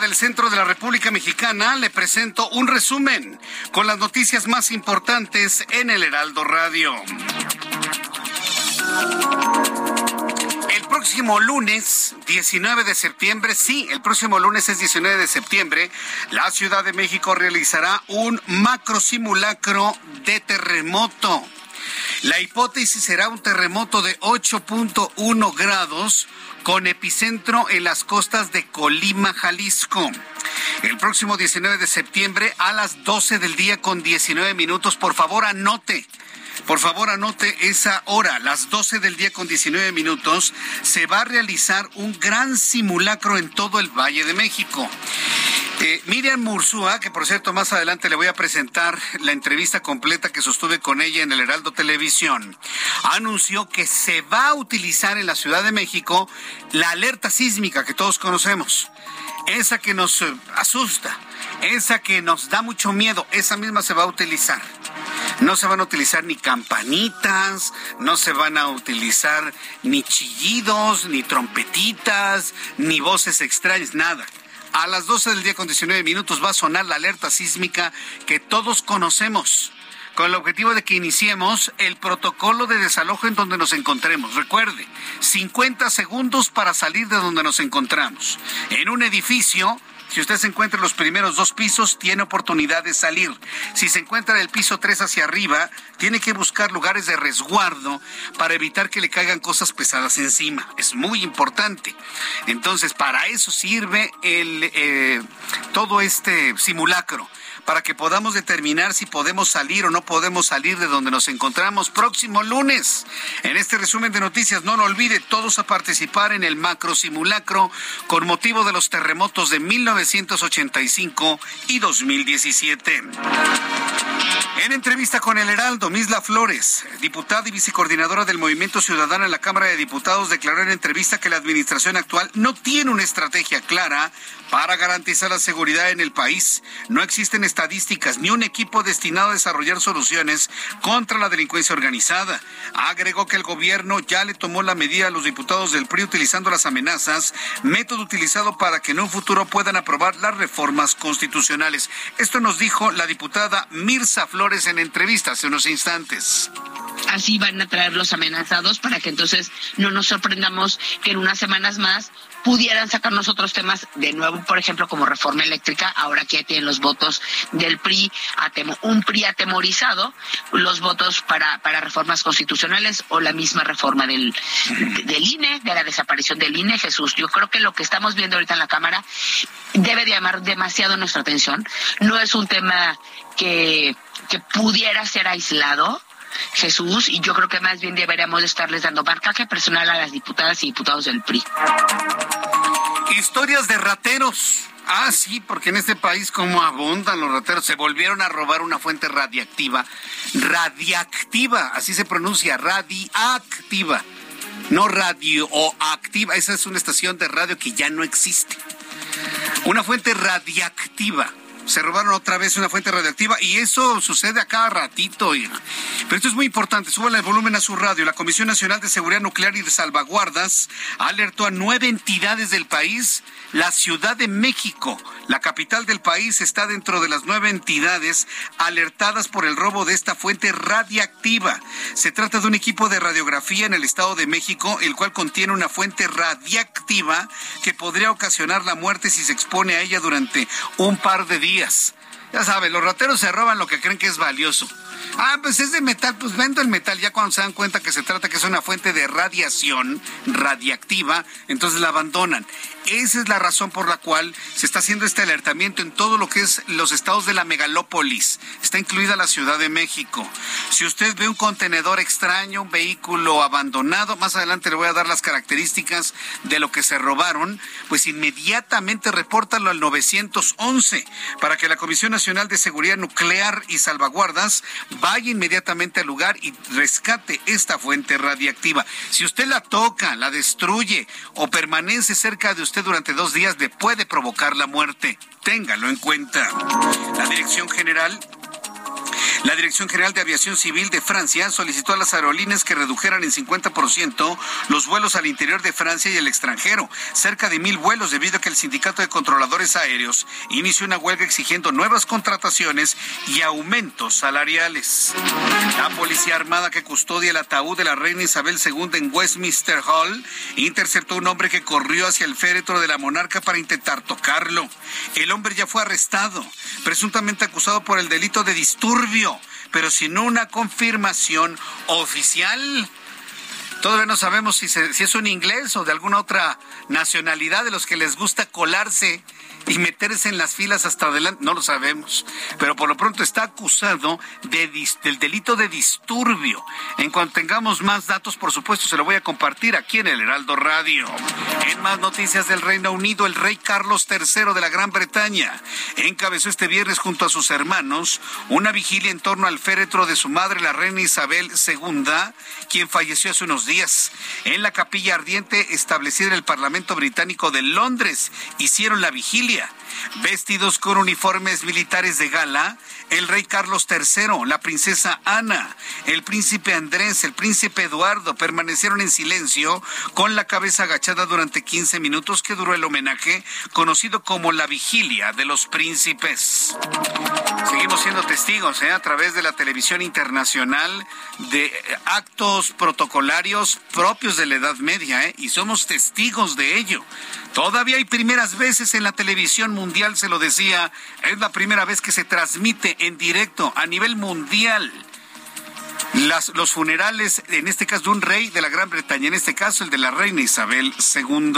Del centro de la República Mexicana, le presento un resumen con las noticias más importantes en el Heraldo Radio. El próximo lunes, 19 de septiembre, sí, el próximo lunes es 19 de septiembre, la Ciudad de México realizará un macro simulacro de terremoto. La hipótesis será un terremoto de 8.1 grados con epicentro en las costas de Colima, Jalisco. El próximo 19 de septiembre a las 12 del día con 19 minutos, por favor anote. Por favor, anote esa hora, las 12 del día con 19 minutos, se va a realizar un gran simulacro en todo el Valle de México. Eh, Miriam Mursúa, que por cierto más adelante le voy a presentar la entrevista completa que sostuve con ella en el Heraldo Televisión, anunció que se va a utilizar en la Ciudad de México la alerta sísmica que todos conocemos, esa que nos eh, asusta, esa que nos da mucho miedo, esa misma se va a utilizar. No se van a utilizar ni campanitas, no se van a utilizar ni chillidos, ni trompetitas, ni voces extrañas, nada a las 12 del día con 19 minutos va a sonar la alerta sísmica que todos conocemos con el objetivo de que iniciemos el protocolo de desalojo en donde nos encontremos. Recuerde, 50 segundos para salir de donde nos encontramos. En un edificio Si usted se encuentra en los primeros dos pisos, tiene oportunidad de salir. Si se encuentra en el piso 3 hacia arriba, tiene que buscar lugares de resguardo para evitar que le caigan cosas pesadas encima. Es muy importante. Entonces, para eso sirve el, eh, todo este simulacro para que podamos determinar si podemos salir o no podemos salir de donde nos encontramos próximo lunes. En este resumen de noticias, no lo olvide, todos a participar en el macro simulacro con motivo de los terremotos de 1985 y 2017. En entrevista con el Heraldo, Misla Flores, diputada y vicecoordinadora del Movimiento Ciudadano en la Cámara de Diputados, declaró en entrevista que la administración actual no tiene una estrategia clara para garantizar la seguridad en el país. No existen estadísticas ni un equipo destinado a desarrollar soluciones contra la delincuencia organizada. Agregó que el gobierno ya le tomó la medida a los diputados del PRI utilizando las amenazas, método utilizado para que en un futuro puedan aprobar las reformas constitucionales. Esto nos dijo la diputada Mirza Flores en entrevista hace unos instantes así van a traer los amenazados para que entonces no nos sorprendamos que en unas semanas más pudieran sacarnos otros temas de nuevo, por ejemplo, como reforma eléctrica, ahora que ya tienen los votos del PRI, un PRI atemorizado, los votos para, para reformas constitucionales o la misma reforma del, del INE, de la desaparición del INE, Jesús. Yo creo que lo que estamos viendo ahorita en la Cámara debe llamar demasiado nuestra atención. No es un tema que, que pudiera ser aislado, Jesús, y yo creo que más bien deberíamos estarles dando marcaje personal a las diputadas y diputados del PRI. Historias de rateros. Ah, sí, porque en este país como abundan los rateros, se volvieron a robar una fuente radiactiva. Radiactiva, así se pronuncia, radiactiva. No radioactiva, esa es una estación de radio que ya no existe. Una fuente radiactiva se robaron otra vez una fuente radioactiva y eso sucede a cada ratito. Pero esto es muy importante, suban el volumen a su radio. La Comisión Nacional de Seguridad Nuclear y de Salvaguardas alertó a nueve entidades del país. La Ciudad de México, la capital del país, está dentro de las nueve entidades alertadas por el robo de esta fuente radiactiva. Se trata de un equipo de radiografía en el Estado de México, el cual contiene una fuente radiactiva que podría ocasionar la muerte si se expone a ella durante un par de días. Ya saben, los rateros se roban lo que creen que es valioso. Ah, pues es de metal, pues vendo el metal. Ya cuando se dan cuenta que se trata que es una fuente de radiación radiactiva, entonces la abandonan. Esa es la razón por la cual se está haciendo este alertamiento en todo lo que es los estados de la megalópolis. Está incluida la Ciudad de México. Si usted ve un contenedor extraño, un vehículo abandonado, más adelante le voy a dar las características de lo que se robaron, pues inmediatamente repórtalo al 911 para que la Comisión Nacional de Seguridad Nuclear y Salvaguardas vaya inmediatamente al lugar y rescate esta fuente radiactiva. Si usted la toca, la destruye o permanece cerca de usted durante dos días, le puede provocar la muerte. Téngalo en cuenta. La Dirección General la Dirección General de Aviación Civil de Francia solicitó a las aerolíneas que redujeran en 50% los vuelos al interior de Francia y el extranjero, cerca de mil vuelos debido a que el Sindicato de Controladores Aéreos inició una huelga exigiendo nuevas contrataciones y aumentos salariales. La Policía Armada que custodia el ataúd de la reina Isabel II en Westminster Hall interceptó un hombre que corrió hacia el féretro de la monarca para intentar tocarlo. El hombre ya fue arrestado, presuntamente acusado por el delito de disturbio pero sin una confirmación oficial. Todavía no sabemos si, es un inglés o de alguna otra nacionalidad de los que les gusta colarse y meterse en las filas hasta adelante, no lo sabemos, pero por lo pronto está acusado de, del delito de disturbio. En cuanto tengamos más datos, por supuesto, se lo voy a compartir aquí en el Heraldo Radio. En más noticias del Reino Unido, el rey Carlos III de la Gran Bretaña encabezó este viernes junto a sus hermanos una vigilia en torno al féretro de su madre, la reina Isabel II, quien falleció hace unos días. En la capilla ardiente establecida en el Parlamento Británico de Londres, hicieron la vigilia familia Vestidos con uniformes militares de gala, el rey Carlos III, la princesa Ana, el príncipe Andrés, el príncipe Eduardo permanecieron en silencio con la cabeza agachada durante 15 minutos que duró el homenaje conocido como la vigilia de los príncipes. Seguimos siendo testigos ¿eh? a través de la televisión internacional de actos protocolarios propios de la Edad Media ¿eh? y somos testigos de ello. Todavía hay primeras veces en la televisión mundial se lo decía, es la primera vez que se transmite en directo a nivel mundial los funerales, en este caso de un rey de la Gran Bretaña, en este caso el de la reina Isabel II.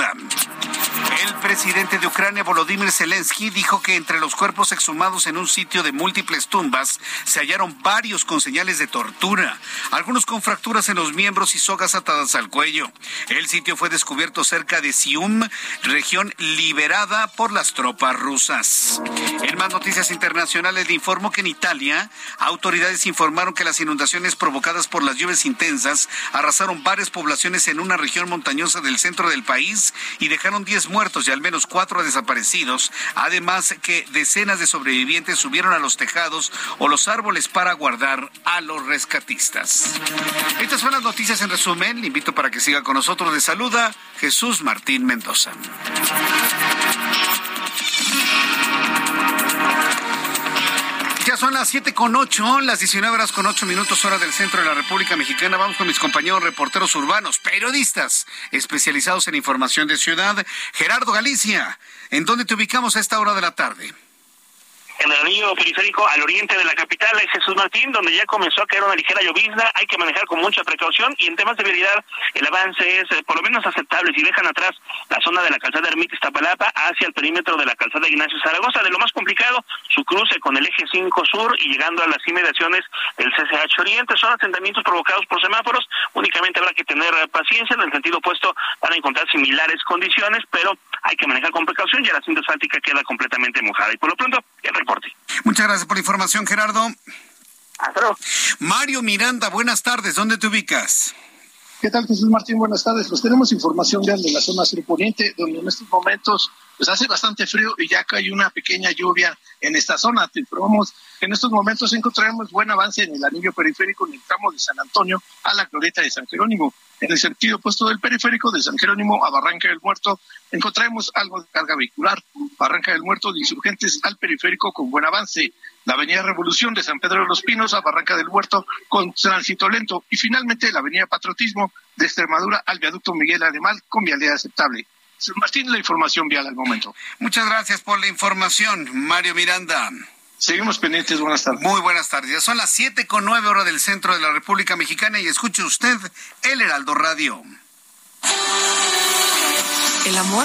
El presidente de Ucrania, Volodymyr Zelensky, dijo que entre los cuerpos exhumados en un sitio de múltiples tumbas se hallaron varios con señales de tortura, algunos con fracturas en los miembros y sogas atadas al cuello. El sitio fue descubierto cerca de Sium, región liberada por las tropas rusas. En más noticias internacionales le informo que en Italia, autoridades informaron que las inundaciones provocadas por las lluvias intensas arrasaron varias poblaciones en una región montañosa del centro del país y dejaron 10 muertos y al menos cuatro desaparecidos. Además que decenas de sobrevivientes subieron a los tejados o los árboles para guardar a los rescatistas. Estas son las noticias en resumen. Le invito para que siga con nosotros. De saluda Jesús Martín Mendoza. Son las siete con ocho, las 19 horas con ocho minutos hora del centro de la República Mexicana. Vamos con mis compañeros reporteros urbanos, periodistas especializados en información de ciudad. Gerardo Galicia, ¿en dónde te ubicamos a esta hora de la tarde? En el anillo periférico al oriente de la capital es Jesús Martín, donde ya comenzó a caer una ligera llovizna. Hay que manejar con mucha precaución y en temas de vialidad el avance es eh, por lo menos aceptable si dejan atrás la zona de la calzada Ermita Iztapalapa hacia el perímetro de la calzada Ignacio Zaragoza. De lo más complicado, su cruce con el eje 5 sur y llegando a las inmediaciones del CCH Oriente. Son asentamientos provocados por semáforos. Únicamente habrá que tener eh, paciencia. En el sentido opuesto van a encontrar similares condiciones, pero hay que manejar con precaución. Ya la cinta asfáltica queda completamente mojada. Y por lo pronto, el reporte. Muchas gracias por la información, Gerardo. Mario Miranda, buenas tardes. ¿Dónde te ubicas? ¿Qué tal, Jesús Martín? Buenas tardes. Pues tenemos información de la zona surponiente, donde en estos momentos pues hace bastante frío y ya hay una pequeña lluvia en esta zona. Te informamos que en estos momentos encontraremos buen avance en el anillo periférico en el tramo de San Antonio a la glorieta de San Jerónimo. En el sentido opuesto del periférico de San Jerónimo a Barranca del Muerto encontraremos algo de carga vehicular. Barranca del Muerto de insurgentes al periférico con buen avance. La avenida Revolución de San Pedro de los Pinos a Barranca del Muerto con tránsito lento. Y finalmente la avenida Patriotismo de Extremadura al viaducto Miguel Alemán con vialidad aceptable. Martín, la información vial al momento. Muchas gracias por la información, Mario Miranda. Seguimos pendientes, buenas tardes. Muy buenas tardes. Ya son las siete con nueve horas del centro de la República Mexicana y escuche usted el Heraldo Radio. El amor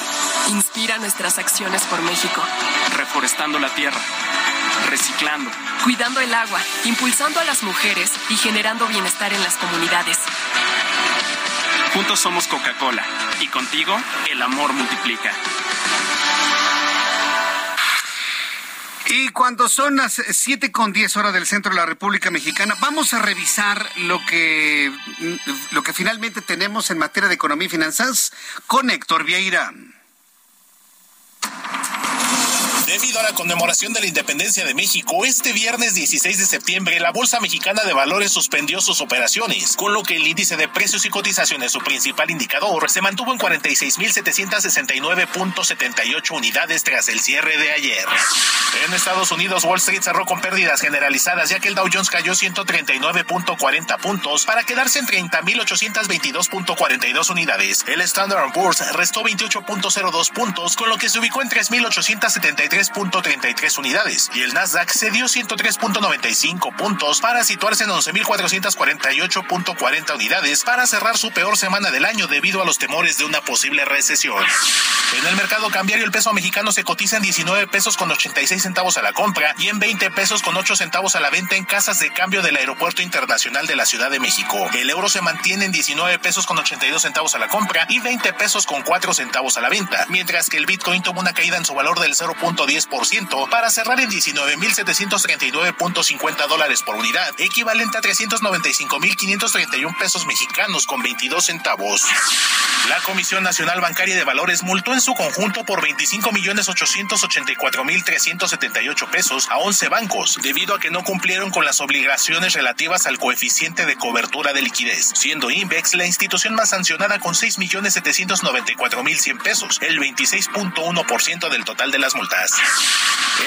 inspira nuestras acciones por México. Reforestando la tierra, reciclando, cuidando el agua, impulsando a las mujeres y generando bienestar en las comunidades. Juntos somos Coca-Cola y contigo el amor multiplica. Y cuando son las siete con diez horas del centro de la República Mexicana, vamos a revisar lo que, lo que finalmente tenemos en materia de economía y finanzas con Héctor Vieira. Debido a la conmemoración de la independencia de México, este viernes 16 de septiembre la Bolsa Mexicana de Valores suspendió sus operaciones, con lo que el índice de precios y cotizaciones, su principal indicador, se mantuvo en 46.769.78 unidades tras el cierre de ayer. En Estados Unidos, Wall Street cerró con pérdidas generalizadas, ya que el Dow Jones cayó 139.40 puntos para quedarse en 30.822.42 unidades. El Standard Poor's restó 28.02 puntos, con lo que se ubicó en 3.873 3.33 unidades y el Nasdaq cedió 103.95 puntos para situarse en 11.448.40 unidades para cerrar su peor semana del año debido a los temores de una posible recesión. En el mercado cambiario el peso mexicano se cotiza en 19 pesos con 86 centavos a la compra y en 20 pesos con 8 centavos a la venta en casas de cambio del Aeropuerto Internacional de la Ciudad de México. El euro se mantiene en 19 pesos con 82 centavos a la compra y 20 pesos con 4 centavos a la venta, mientras que el Bitcoin tomó una caída en su valor del 0. 10% para cerrar en 19.739.50 dólares por unidad, equivalente a 395.531 pesos mexicanos con 22 centavos. La Comisión Nacional Bancaria de Valores multó en su conjunto por 25.884.378 pesos a 11 bancos, debido a que no cumplieron con las obligaciones relativas al coeficiente de cobertura de liquidez, siendo Invex la institución más sancionada con 6.794.100 pesos, el 26.1% del total de las multas.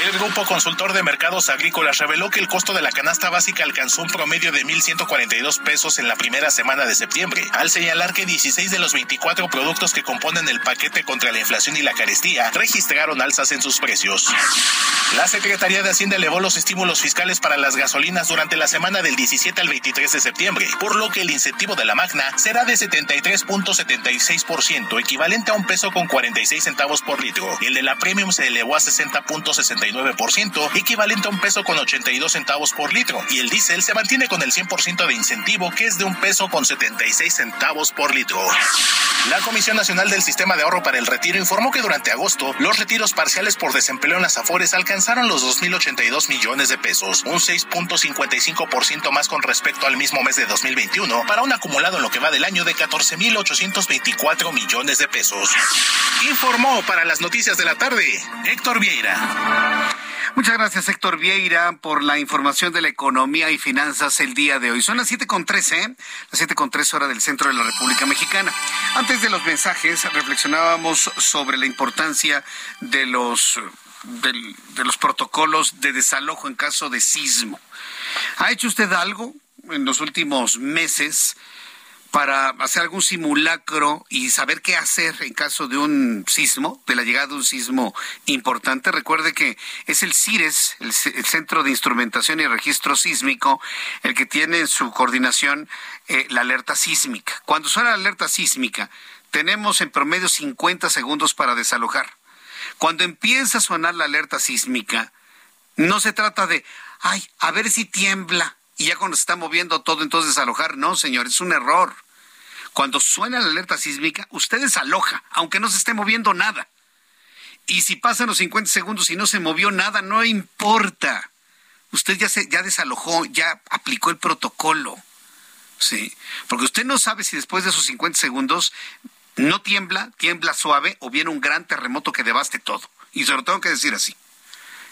El Grupo Consultor de Mercados Agrícolas reveló que el costo de la canasta básica alcanzó un promedio de 1.142 pesos en la primera semana de septiembre, al señalar que 16 de los 24 productos que componen el paquete contra la inflación y la carestía registraron alzas en sus precios. La Secretaría de Hacienda elevó los estímulos fiscales para las gasolinas durante la semana del 17 al 23 de septiembre, por lo que el incentivo de la Magna será de 73.76%, equivalente a un peso con 46 centavos por litro. El de la Premium se elevó a 60.60 equivalente a un peso con 82 centavos por litro, y el diésel se mantiene con el 100% de incentivo, que es de un peso con 76 centavos por litro. La Comisión Nacional del Sistema de Ahorro para el Retiro informó que durante agosto los retiros parciales por desempleo en las Afores alcanzaron los 2.082 millones de pesos, un 6.55% más con respecto al mismo mes de 2021, para un acumulado en lo que va del año de 14.824 millones de pesos. Informó para las noticias de la tarde Héctor Muchas gracias, Héctor Vieira, por la información de la economía y finanzas el día de hoy. Son las siete con trece, ¿eh? las siete con tres hora del centro de la República Mexicana. Antes de los mensajes, reflexionábamos sobre la importancia de los, de los protocolos de desalojo en caso de sismo. ¿Ha hecho usted algo en los últimos meses? Para hacer algún simulacro y saber qué hacer en caso de un sismo, de la llegada de un sismo importante. Recuerde que es el CIRES, el, Centro de Instrumentación y Registro Sísmico, el que tiene en su coordinación eh, la alerta sísmica. Cuando suena la alerta sísmica, tenemos en promedio 50 segundos para desalojar. Cuando empieza a sonar la alerta sísmica, no se trata de, ay, a ver si tiembla y ya cuando se está moviendo todo, entonces desalojar. No, señor, es un error. Cuando suena la alerta sísmica, usted desaloja, aunque no se esté moviendo nada. Y si pasan los 50 segundos y no se movió nada, no importa. Usted ya, se, ya desalojó, ya aplicó el protocolo. Sí, porque usted no sabe si después de esos 50 segundos no tiembla, tiembla suave o viene un gran terremoto que devaste todo. Y se lo tengo que decir así.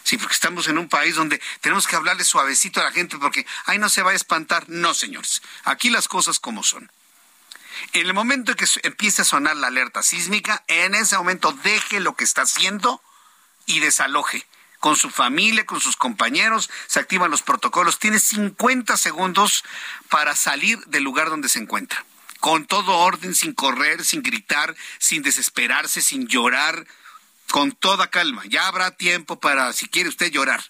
Sí, porque estamos en un país donde tenemos que hablarle suavecito a la gente porque, ay, no se va a espantar. No, señores, aquí las cosas como son. En el momento en que empiece a sonar la alerta sísmica, en ese momento deje lo que está haciendo y desaloje. Con su familia, con sus compañeros, se activan los protocolos. Tiene 50 segundos para salir del lugar donde se encuentra. Con todo orden, sin correr, sin gritar, sin desesperarse, sin llorar, con toda calma. Ya habrá tiempo para, si quiere usted llorar.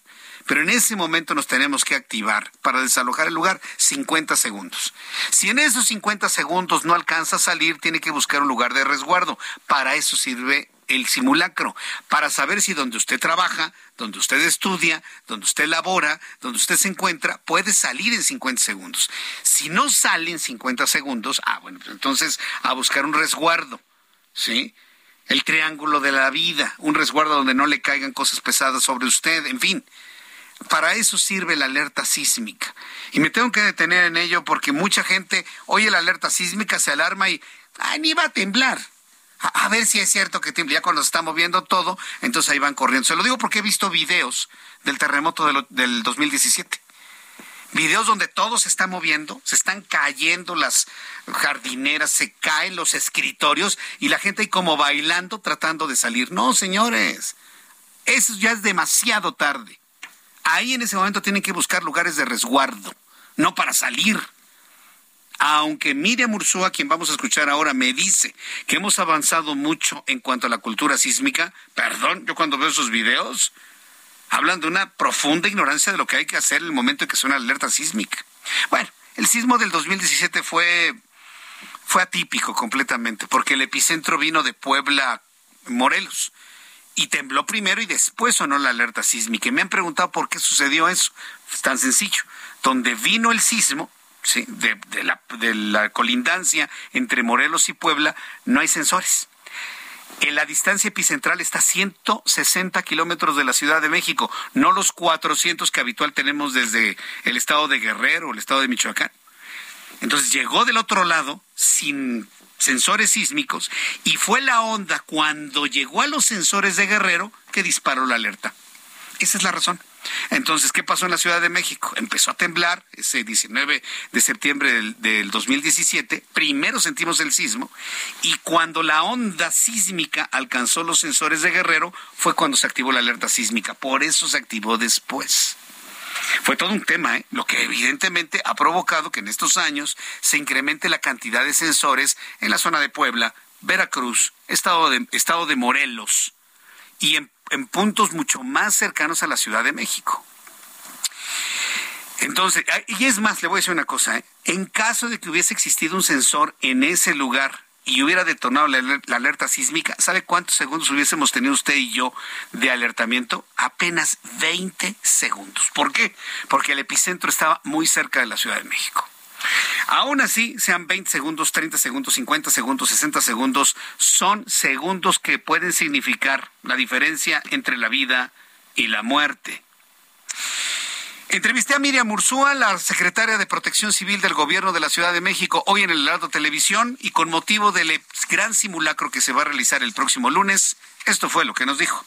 Pero en ese momento nos tenemos que activar para desalojar el lugar 50 segundos. Si en esos 50 segundos no alcanza a salir, tiene que buscar un lugar de resguardo. Para eso sirve el simulacro, para saber si donde usted trabaja, donde usted estudia, donde usted labora, donde usted se encuentra, puede salir en 50 segundos. Si no sale en 50 segundos, ah, bueno, pues entonces a buscar un resguardo, ¿sí? El triángulo de la vida, un resguardo donde no le caigan cosas pesadas sobre usted, en fin. Para eso sirve la alerta sísmica. Y me tengo que detener en ello porque mucha gente oye la alerta sísmica, se alarma y ¡ay, ni va a temblar! A, ver si es cierto que tiembla. Ya cuando se está moviendo todo, entonces ahí van corriendo. Se lo digo porque he visto videos del terremoto del, del 2017 videos donde todo se está moviendo, se están cayendo las jardineras, se caen los escritorios y la gente ahí como bailando tratando de salir. No, señores, eso ya es demasiado tarde. Ahí en ese momento tienen que buscar lugares de resguardo, no para salir. Aunque Miriam Ursúa, quien vamos a escuchar ahora, me dice que hemos avanzado mucho en cuanto a la cultura sísmica, perdón, yo cuando veo esos videos, hablan de una profunda ignorancia de lo que hay que hacer en el momento en que suena la alerta sísmica. Bueno, el sismo del 2017 fue, fue atípico completamente, porque el epicentro vino de Puebla, Morelos, y tembló primero y después sonó la alerta sísmica. Y me han preguntado por qué sucedió eso. Es tan sencillo. Donde vino el sismo, ¿sí? de, la, de la colindancia entre Morelos y Puebla, no hay sensores. En la distancia epicentral está a 160 kilómetros de la Ciudad de México, no los 400 que habitual tenemos desde el estado de Guerrero o el estado de Michoacán. Entonces llegó del otro lado sin sensores sísmicos y fue la onda cuando llegó a los sensores de Guerrero que disparó la alerta. Esa es la razón. Entonces, ¿qué pasó en la Ciudad de México? Empezó a temblar ese 19 de septiembre del, del, 2017, primero sentimos el sismo, y cuando la onda sísmica alcanzó los sensores de Guerrero fue cuando se activó la alerta sísmica, por eso se activó después. Fue todo un tema, ¿eh? lo que evidentemente ha provocado que en estos años se incremente la cantidad de sensores en la zona de Puebla, Veracruz, estado de, estado de Morelos y en, en puntos mucho más cercanos a la Ciudad de México. Entonces, y es más, le voy a decir una cosa, ¿eh? en caso de que hubiese existido un sensor en ese lugar y hubiera detonado la, alerta sísmica, ¿sabe cuántos segundos hubiésemos tenido usted y yo de alertamiento? Apenas 20 segundos. ¿Por qué? Porque el epicentro estaba muy cerca de la Ciudad de México. Aún así, sean 20 segundos, 30 segundos, 50 segundos, 60 segundos, son segundos que pueden significar la diferencia entre la vida y la muerte. Entrevisté a Miriam Ursúa, la secretaria de Protección Civil del Gobierno de la Ciudad de México, hoy en el Heraldo Televisión y con motivo del gran simulacro que se va a realizar el próximo lunes. Esto fue lo que nos dijo.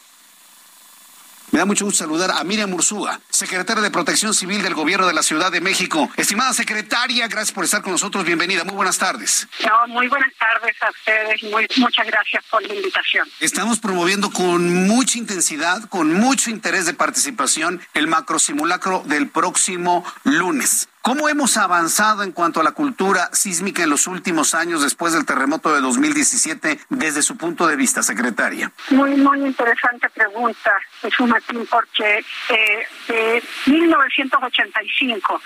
Me da mucho gusto saludar a Miriam Ursúa, secretaria de Protección Civil del Gobierno de la Ciudad de México. Estimada secretaria, gracias por estar con nosotros. Bienvenida. Muy buenas tardes. No, muy buenas tardes a ustedes. Muy, muchas gracias por la invitación. Estamos promoviendo con mucha intensidad, con mucho interés de participación, el macro simulacro del próximo lunes. ¿Cómo hemos avanzado en cuanto a la cultura sísmica en los últimos años después del terremoto de 2017 desde su punto de vista, secretaria? Muy, muy interesante pregunta, Martín, porque eh, de 1985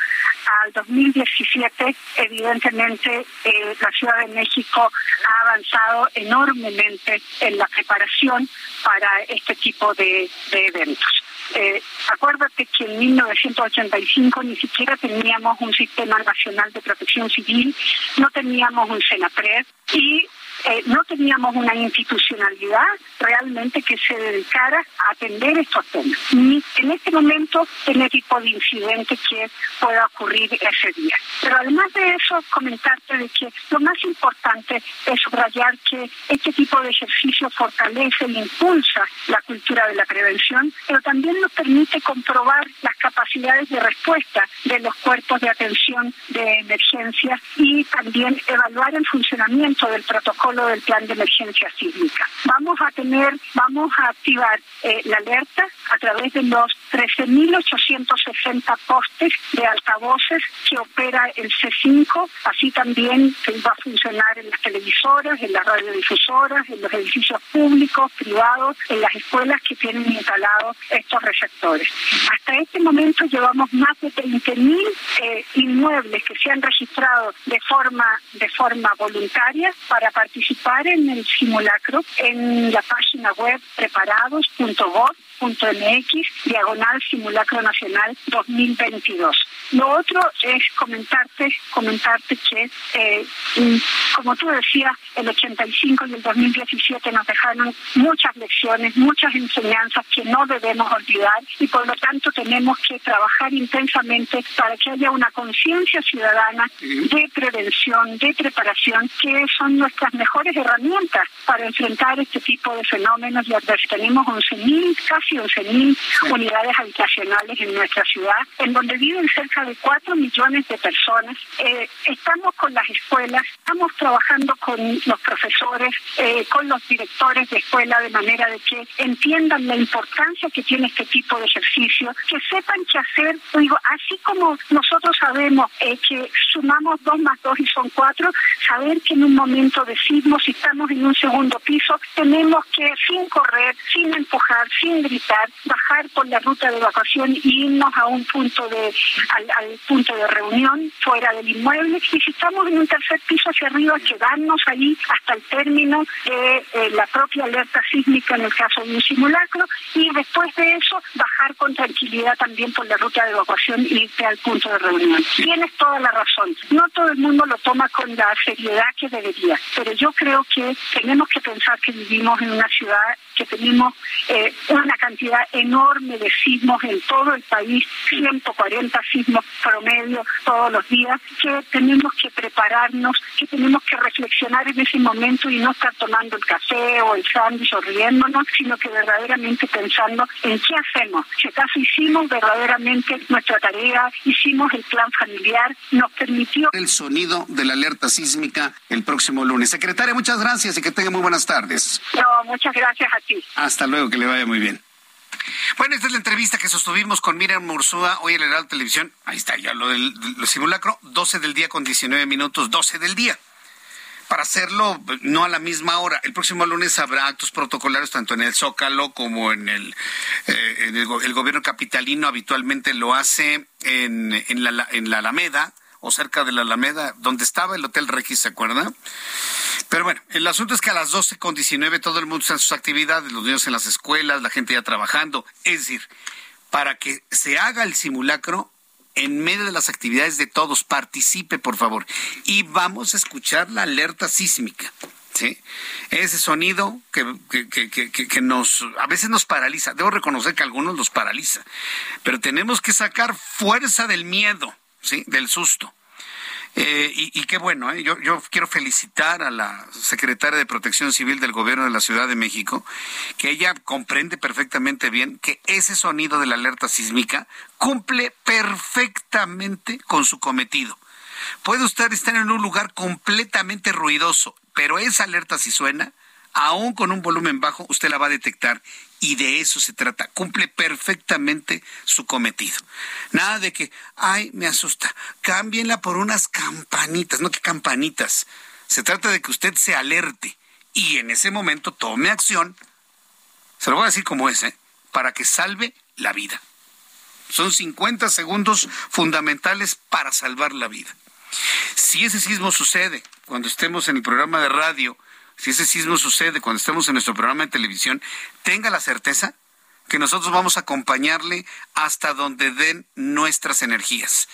al 2017, evidentemente, eh, la Ciudad de México ha avanzado enormemente en la preparación para este tipo de eventos. Eh, acuérdate que en 1985 ni siquiera teníamos un sistema nacional de protección civil, no teníamos un SENAPRED y eh, no teníamos una institucionalidad realmente que se dedicara a atender estos temas. Ni en este momento en el tipo de incidente que pueda ocurrir ese día. Pero además de eso, comentarte de que lo más importante es subrayar que este tipo de ejercicio fortalece e impulsa la cultura de la prevención, pero también nos permite comprobar las capacidades de respuesta de los cuerpos de atención de emergencia y también evaluar el funcionamiento del protocolo del plan de emergencia sísmica. Vamos a tener, vamos a activar eh, la alerta a través de los 13.860 postes de altavoces que opera el C5, así también va a funcionar en las televisoras, en las radiodifusoras, en los edificios públicos, privados, en las escuelas que tienen instalados estos receptores. Hasta este momento llevamos más de 20.000 eh, inmuebles que se han registrado de forma de forma voluntaria para participar participar en el simulacro en la página web preparados.gov.mx, diagonal simulacro nacional 2022. Lo otro es comentarte, comentarte que, eh, como tú decías, el 85 y el 2017 nos dejaron muchas lecciones, muchas enseñanzas que no debemos olvidar y por lo tanto tenemos que trabajar intensamente para que haya una conciencia ciudadana de prevención, de preparación, que son nuestras mejores herramientas para enfrentar este tipo de fenómenos y tenemos 11.000, casi 11.000 unidades habitacionales en nuestra ciudad, en donde viven cerca de 4 millones de personas. Eh, estamos con las escuelas, estamos trabajando con los profesores, eh, con los directores de escuela, de manera de que entiendan la importancia que tiene este tipo de ejercicio, que sepan qué hacer. Digo, así como nosotros sabemos eh, que sumamos 2 más 2 y son 4, saber que en un momento de sismo, si estamos en un segundo piso, tenemos que, sin correr, sin empujar, sin gritar, bajar por la ruta de evacuación e irnos a un punto de, al, punto de reunión fuera del inmueble y si estamos en un tercer piso hacia arriba, quedarnos ahí hasta el término de eh, la propia alerta sísmica en el caso de un simulacro y después de eso bajar con tranquilidad también por la ruta de evacuación y irte al punto de reunión. Tienes toda la razón. No todo el mundo lo toma con la seriedad que debería, pero yo creo que tenemos que pensar que vivimos en una ciudad que tenemos eh, una cantidad enorme de sismos en todo el país, 140 sismos promedio todos los días, que tenemos que prepararnos, que tenemos que reflexionar en ese momento y no estar tomando el café o el sándwich o riéndonos, sino que verdaderamente pensando en qué hacemos. Si acaso hicimos verdaderamente nuestra tarea, hicimos el plan familiar, nos permitió... El sonido de la alerta sísmica el próximo lunes. Secretaria, muchas gracias y que tenga muy buenas tardes. No, muchas gracias a Hasta luego, que le vaya muy bien. Bueno, esta es la entrevista que sostuvimos con Miriam Mursúa hoy en el Heraldo Televisión. Ahí está ya lo del simulacro, 12 del día con 19 minutos, 12 del día. Para hacerlo no a la misma hora. El próximo lunes habrá actos protocolarios tanto en el Zócalo como en el, eh, el, gobierno capitalino. Habitualmente lo hace en, la, en la Alameda cerca de la Alameda, donde estaba el Hotel Regis, ¿se acuerda? Pero bueno, el asunto es que a las 12 con 19 todo el mundo está en sus actividades, los niños en las escuelas, la gente ya trabajando. Es decir, para que se haga el simulacro, en medio de las actividades de todos, participe, por favor. Y vamos a escuchar la alerta sísmica. ¿Sí? Ese sonido que, que, que, que, nos a veces nos paraliza. Debo reconocer que a algunos los paraliza. Pero tenemos que sacar fuerza del miedo, ¿sí? Del susto. Eh, y, qué bueno, ¿eh? yo, yo quiero felicitar a la secretaria de Protección Civil del Gobierno de la Ciudad de México, que ella comprende perfectamente bien que ese sonido de la alerta sísmica cumple perfectamente con su cometido. Puede usted estar en un lugar completamente ruidoso, pero esa alerta si suena, aún con un volumen bajo, usted la va a detectar y de eso se trata. Cumple perfectamente su cometido. Nada de que, ay, me asusta. Cámbienla por unas campanitas, no que campanitas. Se trata de que usted se alerte y en ese momento tome acción. Se lo voy a decir como es, ¿eh? para que salve la vida. Son 50 segundos fundamentales para salvar la vida. Si ese sismo sucede cuando estemos en el programa de radio, si ese sismo sucede cuando estemos en nuestro programa de televisión, tenga la certeza que nosotros vamos a acompañarle hasta donde den nuestras energías.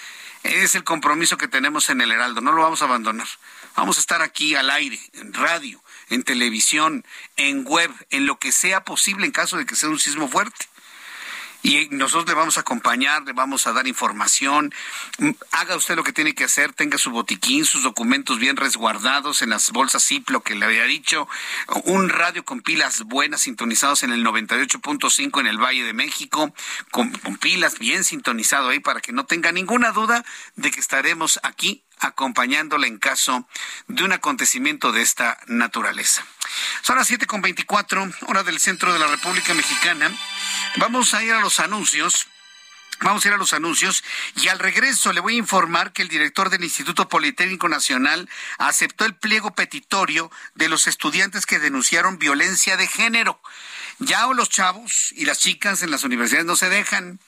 Es el compromiso que tenemos en el Heraldo, no lo vamos a abandonar. Vamos a estar aquí al aire, en radio, en televisión, en web, en lo que sea posible en caso de que sea un sismo fuerte y nosotros le vamos a acompañar, le vamos a dar información. Haga usted lo que tiene que hacer, tenga su botiquín, sus documentos bien resguardados en las bolsas Ziplo que le había dicho, un radio con pilas buenas sintonizados en el 98.5 en el Valle de México, con, con pilas bien sintonizado ahí para que no tenga ninguna duda de que estaremos aquí acompañándola en caso de un acontecimiento de esta naturaleza. Son las 7.24, hora del centro de la República Mexicana. Vamos a ir a los anuncios. Vamos a ir a los anuncios y al regreso le voy a informar que el director del Instituto Politécnico Nacional aceptó el pliego petitorio de los estudiantes que denunciaron violencia de género. Ya los chavos y las chicas en las universidades no se dejan.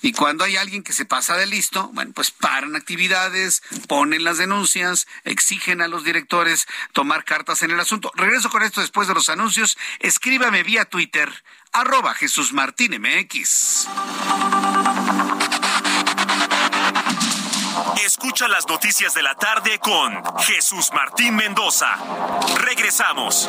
Y cuando hay alguien que se pasa de listo, bueno, pues paran actividades, ponen las denuncias, exigen a los directores tomar cartas en el asunto. Regreso con esto después de los anuncios. Escríbame vía Twitter, arroba Jesús Martín MX. Escucha las noticias de la tarde con Jesús Martín Mendoza. Regresamos.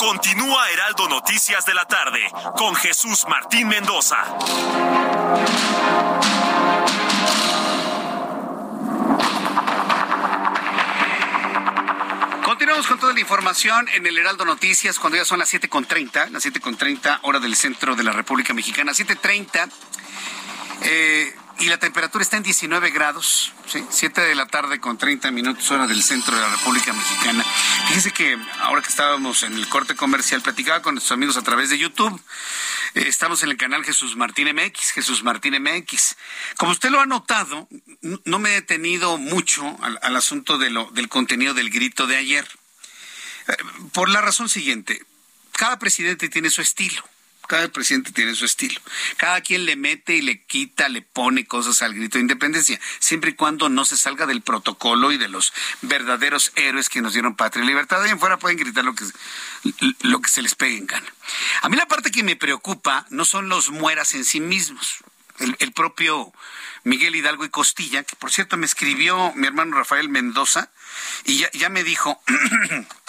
Continúa Heraldo Noticias de la tarde con Jesús Martín Mendoza. Continuamos con toda la información en el Heraldo Noticias cuando ya son las 7.30, las 7.30 hora del centro de la República Mexicana, 7.30. Eh, y la temperatura está en 19 grados, ¿sí? 7 de la tarde con 30 minutos hora del centro de la República Mexicana. Fíjese que ahora que estábamos en el corte comercial, platicaba con nuestros amigos a través de YouTube. Eh, estamos en el canal Jesús Martín MX, Jesús Martín MX. Como usted lo ha notado, no me he detenido mucho al, asunto del contenido del grito de ayer. Eh, por la razón siguiente, cada presidente tiene su estilo. Cada presidente tiene su estilo. Cada quien le mete y le quita, le pone cosas al grito de independencia, siempre y cuando no se salga del protocolo y de los verdaderos héroes que nos dieron patria y libertad. Ahí en fuera pueden gritar lo que, lo que se les pegue en gana. A mí la parte que me preocupa no son los mueras en sí mismos. El, propio Miguel Hidalgo y Costilla, que por cierto me escribió mi hermano Rafael Mendoza y ya, ya me dijo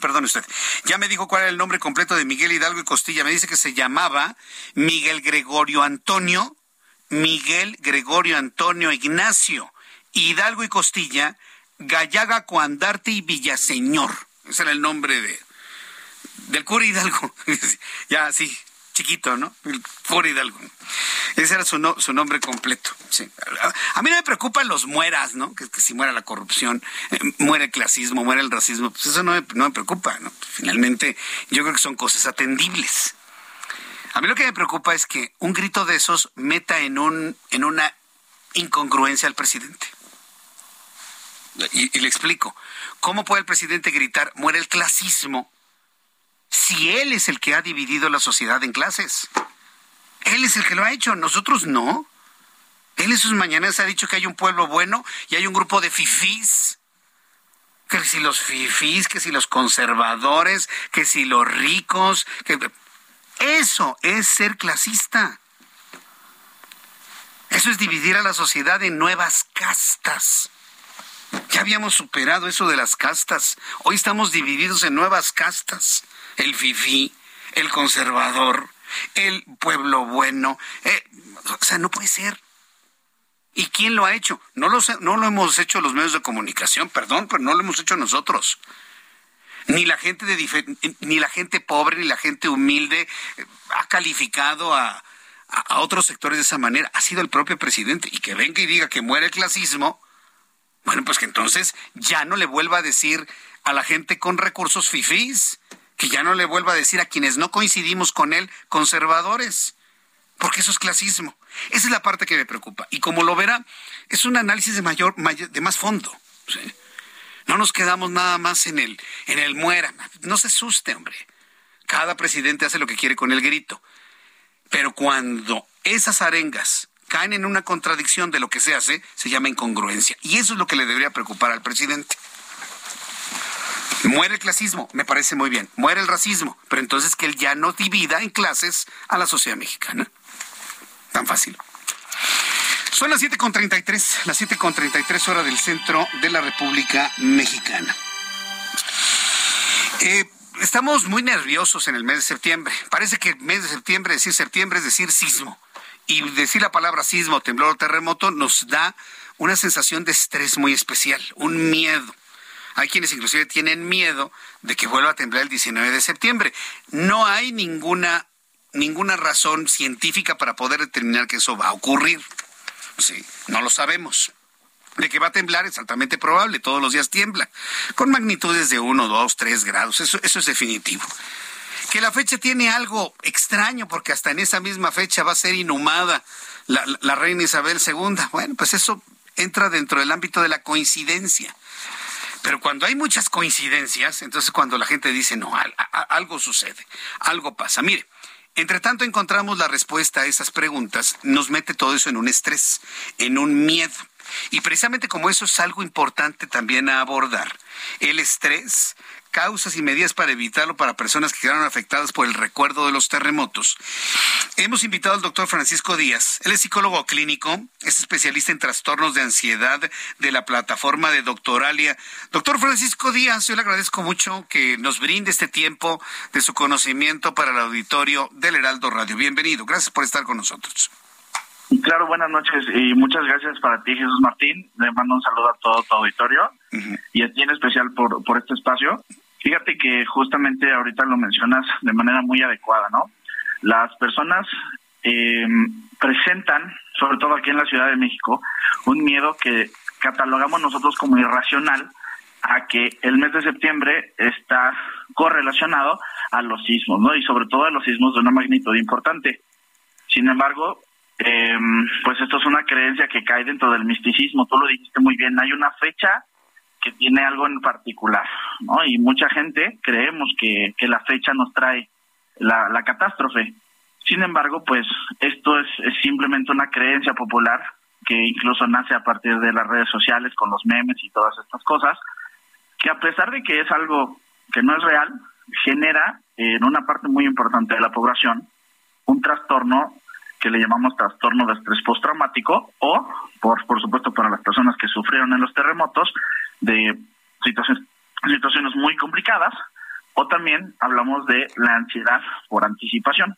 Perdón usted. Ya me dijo cuál era el nombre completo de Miguel Hidalgo y Costilla. Me dice que se llamaba Miguel Gregorio Antonio, Miguel Gregorio Antonio Ignacio, Hidalgo y Costilla, Gallaga Coandarte y Villaseñor. Ese era el nombre de del cura Hidalgo. ya, sí, chiquito, ¿no? El cura Hidalgo. Ese era su, nombre completo. A, mí no me preocupan los mueras, ¿no? Que, si muera la corrupción, eh, muere el clasismo, muere el racismo, pues eso no me, no me preocupa, ¿no? Finalmente, yo creo que son cosas atendibles. A mí lo que me preocupa es que un grito de esos meta en, un, en una incongruencia al presidente. Y, y, le explico. ¿Cómo puede el presidente gritar, muere el clasismo, si él es el que ha dividido la sociedad en clases? Él es el que lo ha hecho, nosotros no. Él en sus mañanas ha dicho que hay un pueblo bueno y hay un grupo de fifís. Que si los fifís, que si los conservadores, que si los ricos, que... Eso es ser clasista. Eso es dividir a la sociedad en nuevas castas. Ya habíamos superado eso de las castas. Hoy estamos divididos en nuevas castas. El fifí, el conservador, el pueblo bueno. Eh, o sea, no puede ser. ¿Y quién lo ha hecho? No lo, no lo hemos hecho los medios de comunicación, perdón, pero no lo hemos hecho nosotros. Ni la gente de ni la gente pobre ni la gente humilde eh, ha calificado a, a, otros sectores de esa manera. Ha sido el propio presidente. Y que venga y diga que muere el clasismo, bueno, pues que entonces ya no le vuelva a decir a la gente con recursos fifís que ya no le vuelva a decir a quienes no coincidimos con él conservadores, porque eso es clasismo. Esa es la parte que me preocupa. Y como lo verá, es un análisis de mayor, de más fondo. No nos quedamos nada más en el, en el muera. No se asuste, hombre. Cada presidente hace lo que quiere con el grito. Pero cuando esas arengas caen en una contradicción de lo que se hace, se llama incongruencia. Y eso es lo que le debería preocupar al presidente. Muere el clasismo, me parece muy bien. Muere el racismo, pero entonces que él ya no divida en clases a la sociedad mexicana. Tan fácil. Son las 7.33, las 7.33 horas del centro de la República Mexicana. Eh, estamos muy nerviosos en el mes de septiembre. Parece que el mes de septiembre, decir septiembre es decir sismo. Y decir la palabra sismo, temblor o terremoto nos da una sensación de estrés muy especial, un miedo. Hay quienes inclusive tienen miedo de que vuelva a temblar el 19 de septiembre. No hay ninguna, ninguna razón científica para poder determinar que eso va a ocurrir. Sí, no lo sabemos. De que va a temblar es altamente probable, todos los días tiembla, con magnitudes de 1, 2, 3 grados, eso, eso es definitivo. Que la fecha tiene algo extraño, porque hasta en esa misma fecha va a ser inhumada la, la reina Isabel II. Bueno, pues eso entra dentro del ámbito de la coincidencia. Pero cuando hay muchas coincidencias, entonces cuando la gente dice, no, algo sucede, algo pasa. Mire, entre tanto encontramos la respuesta a esas preguntas, nos mete todo eso en un estrés, en un miedo. Y precisamente como eso es algo importante también a abordar, el estrés causas y medidas para evitarlo para personas que quedaron afectadas por el recuerdo de los terremotos. Hemos invitado al doctor Francisco Díaz. Él es psicólogo clínico, es especialista en trastornos de ansiedad de la plataforma de Doctoralia. Doctor Francisco Díaz, yo le agradezco mucho que nos brinde este tiempo de su conocimiento para el auditorio del Heraldo Radio. Bienvenido. Gracias por estar con nosotros. Claro, buenas noches y muchas gracias para ti, Jesús Martín. Le mando un saludo a todo tu auditorio y a ti en especial por, por este espacio. Fíjate que justamente ahorita lo mencionas de manera muy adecuada, ¿no? Las personas eh, presentan, sobre todo aquí en la Ciudad de México, un miedo que catalogamos nosotros como irracional a que el mes de septiembre está correlacionado a los sismos, ¿no? Y sobre todo a los sismos de una magnitud importante. Sin embargo, eh, pues esto es una creencia que cae dentro del misticismo. Tú lo dijiste muy bien. Hay una fecha que tiene algo en particular, ¿no? Y mucha gente creemos que, que la fecha nos trae la, la catástrofe. Sin embargo, pues esto es, es simplemente una creencia popular que incluso nace a partir de las redes sociales con los memes y todas estas cosas, que a pesar de que es algo que no es real, genera en una parte muy importante de la población un trastorno que le llamamos trastorno de estrés postraumático o, por, por supuesto, para las personas que sufrieron en los terremotos, de situaciones, situaciones muy complicadas, o también hablamos de la ansiedad por anticipación.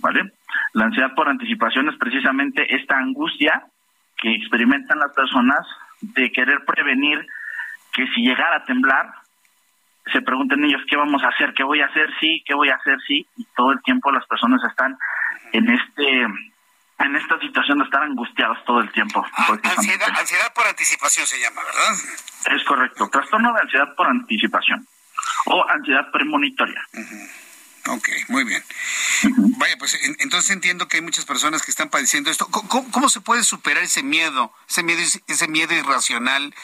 ¿Vale? La ansiedad por anticipación es precisamente esta angustia que experimentan las personas de querer prevenir que si llegara a temblar, se pregunten ellos qué vamos a hacer, qué voy a hacer, sí, qué voy a hacer, sí, y todo el tiempo las personas están en este en esta situación de estar angustiados todo el tiempo. Ah, ansiedad, ansiedad por anticipación se llama, ¿verdad? Es correcto, trastorno de ansiedad por anticipación o ansiedad premonitoria. Ok, muy bien. Vaya, pues entonces entiendo que hay muchas personas que están padeciendo esto. ¿Cómo, se puede superar ese miedo, ese miedo, ese miedo irracional?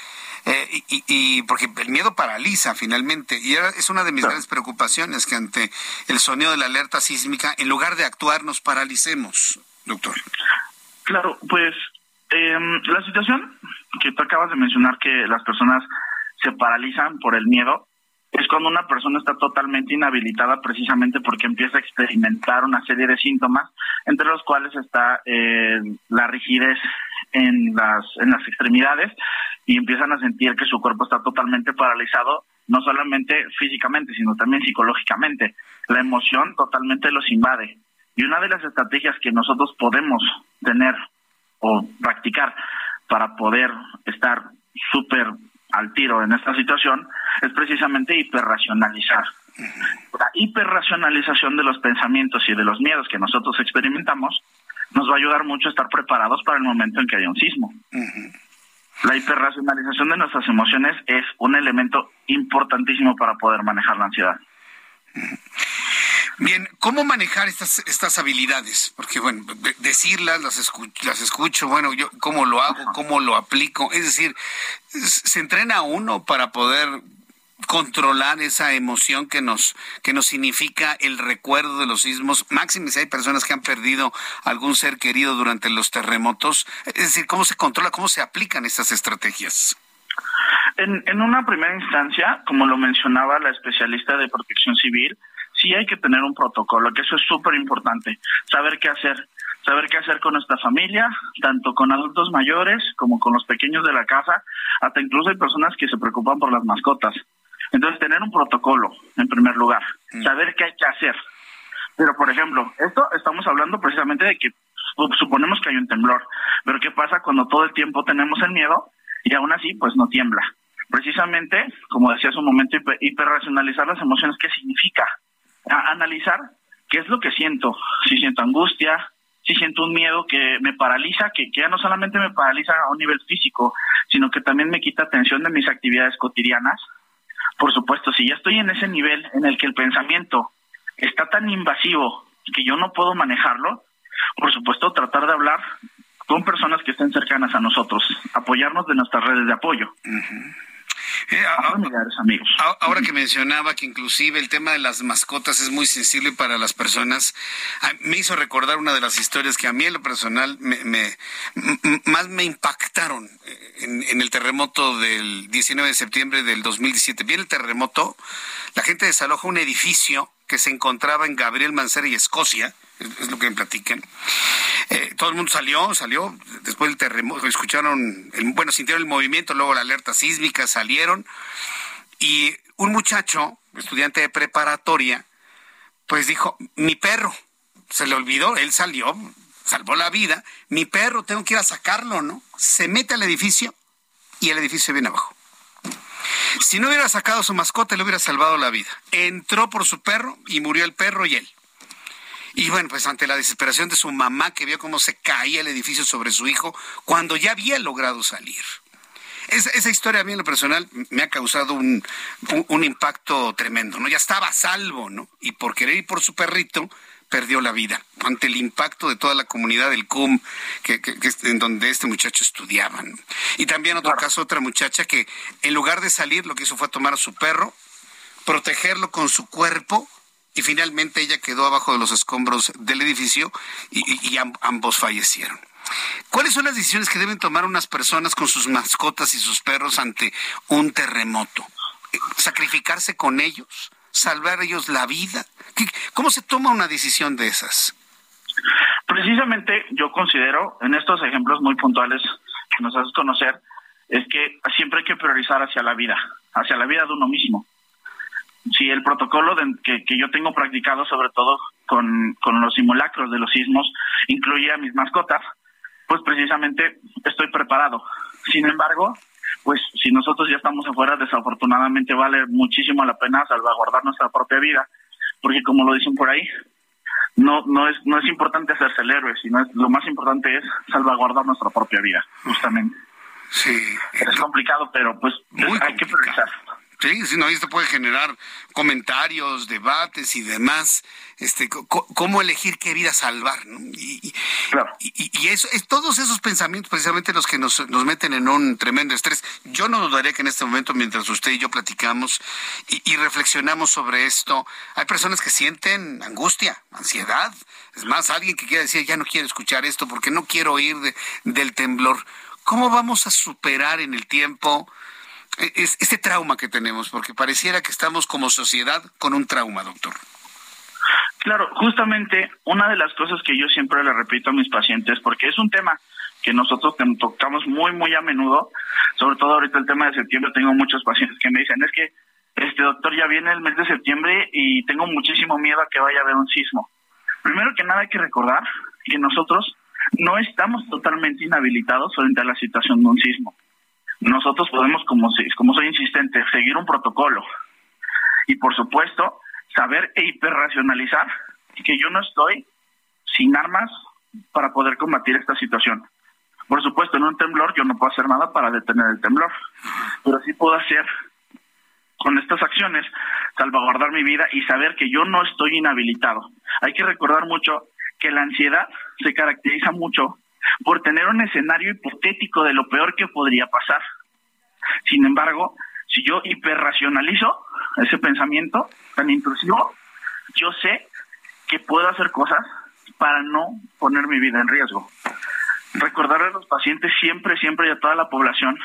Eh, y, porque el miedo paraliza finalmente. Y es una de mis grandes preocupaciones que ante el sonido de la alerta sísmica, en lugar de actuar, nos paralicemos, doctor. Claro, pues em, la situación que tú acabas de mencionar, que las personas se paralizan por el miedo, es cuando una persona está totalmente inhabilitada precisamente porque empieza a experimentar una serie de síntomas, entre los cuales está eh, la rigidez en las, en las extremidades y empiezan a sentir que su cuerpo está totalmente paralizado, no solamente físicamente, sino también psicológicamente. La emoción totalmente los invade. Y una de las estrategias que nosotros podemos tener o practicar para poder estar súper al tiro en esta situación es precisamente hiperracionalizar. La hiperracionalización de los pensamientos y de los miedos que nosotros experimentamos nos va a ayudar mucho a estar preparados para el momento en que haya un sismo. La hiperracionalización de nuestras emociones es un elemento importantísimo para poder manejar la ansiedad. Bien, ¿cómo manejar estas estas habilidades? Porque bueno, decirlas, las escucho, las escucho, bueno, yo cómo lo hago, cómo lo aplico, es decir, se entrena uno para poder controlar esa emoción que nos que nos significa el recuerdo de los sismos máximo si hay personas que han perdido algún ser querido durante los terremotos. Es decir cómo se controla cómo se aplican estas estrategias en, en una primera instancia como lo mencionaba la especialista de protección civil sí hay que tener un protocolo que eso es súper importante saber qué hacer saber qué hacer con nuestra familia, tanto con adultos mayores como con los pequeños de la casa, hasta incluso hay personas que se preocupan por las mascotas. Entonces, tener un protocolo, en primer lugar, mm. saber qué hay que hacer. Pero, por ejemplo, esto estamos hablando precisamente de que suponemos que hay un temblor, pero ¿qué pasa cuando todo el tiempo tenemos el miedo y aún así, pues no tiembla? Precisamente, como decía hace un momento, hiperracionalizar las emociones, ¿qué significa? Analizar qué es lo que siento, si siento angustia, si siento un miedo que me paraliza, que, que, ya no solamente me paraliza a un nivel físico, sino que también me quita atención de mis actividades cotidianas, por supuesto, si ya estoy en ese nivel en el que el pensamiento está tan invasivo que yo no puedo manejarlo, por supuesto, tratar de hablar con personas que estén cercanas a nosotros, apoyarnos de nuestras redes de apoyo. Eh, amigos. Ahora que mencionaba que inclusive el tema de las mascotas es muy sensible para las personas, me hizo recordar una de las historias que a mí en lo personal me, más me impactaron eh, en, el terremoto del 19 de septiembre del 2017. Viene el terremoto, la gente desaloja un edificio que se encontraba en Gabriel Mancera y Escocia, es, lo que me platican. Eh, todo el mundo salió, salió, después del terremoto, escucharon, bueno, sintieron el movimiento, luego la alerta sísmica, salieron, y un muchacho, estudiante de preparatoria, pues dijo, mi perro, se le olvidó, él salió, salvó la vida, mi perro, tengo que ir a sacarlo, ¿no? Se mete al edificio y el edificio viene abajo. Si no hubiera sacado su mascota, le hubiera salvado la vida. Entró por su perro y murió el perro y él. Y bueno, pues ante la desesperación de su mamá que vio cómo se caía el edificio sobre su hijo cuando ya había logrado salir. Esa, historia a mí en lo personal me ha causado un, impacto tremendo, ¿no? Ya estaba a salvo, ¿no? Y por querer ir por su perrito, perdió la vida ante el impacto de toda la comunidad del CUM que, en donde este muchacho estudiaba. Y también otro caso, otra muchacha que en lugar de salir lo que hizo fue tomar a su perro, protegerlo con su cuerpo y finalmente ella quedó abajo de los escombros del edificio y, ambos fallecieron. ¿Cuáles son las decisiones que deben tomar unas personas con sus mascotas y sus perros ante un terremoto? ¿Sacrificarse con ellos? ¿Salvar ellos la vida? ¿Cómo se toma una decisión de esas? Precisamente yo considero, en estos ejemplos muy puntuales que nos haces conocer, es que siempre hay que priorizar hacia la vida, hacia la vida de uno mismo. Si el protocolo que, yo tengo practicado, sobre todo con, con los simulacros de los sismos, incluye a mis mascotas, pues precisamente estoy preparado. Sin embargo, pues si nosotros ya estamos afuera, desafortunadamente vale muchísimo la pena salvaguardar nuestra propia vida, porque como lo dicen por ahí, no no es no es importante hacerse el héroe, sino es, lo más importante es salvaguardar nuestra propia vida, justamente. Sí. Es complicado, pero pues hay que priorizar. Sí, si no, esto puede generar comentarios, debates y demás. Este, cómo elegir qué vida salvar, Y, y, eso, es todos esos pensamientos precisamente los que nos, nos meten en un tremendo estrés. Yo no dudaría que en este momento, mientras usted y yo platicamos y, reflexionamos sobre esto, hay personas que sienten angustia, ansiedad. Es más, alguien que quiere decir, ya no quiero escuchar esto porque no quiero oír del temblor. ¿Cómo vamos a superar en el tiempo este trauma que tenemos? Porque pareciera que estamos como sociedad con un trauma, doctor. Claro, justamente una de las cosas que yo siempre le repito a mis pacientes, porque es un tema que nosotros tocamos muy, muy a menudo, sobre todo ahorita el tema de septiembre, tengo muchos pacientes que me dicen, es que este doctor ya viene el mes de septiembre y tengo muchísimo miedo a que vaya a haber un sismo. Primero que nada hay que recordar que nosotros no estamos totalmente inhabilitados frente a la situación de un sismo. Nosotros podemos, como, como soy insistente, seguir un protocolo. Y por supuesto, saber e hiperracionalizar que yo no estoy sin armas para poder combatir esta situación. Por supuesto, en un temblor yo no puedo hacer nada para detener el temblor, pero sí puedo hacer con estas acciones salvaguardar mi vida y saber que yo no estoy inhabilitado. Hay que recordar mucho que la ansiedad se caracteriza mucho por tener un escenario hipotético de lo peor que podría pasar. Sin embargo, si yo hiperracionalizo ese pensamiento tan intrusivo, yo sé que puedo hacer cosas para no poner mi vida en riesgo. Recordarle a los pacientes siempre, siempre y a toda la población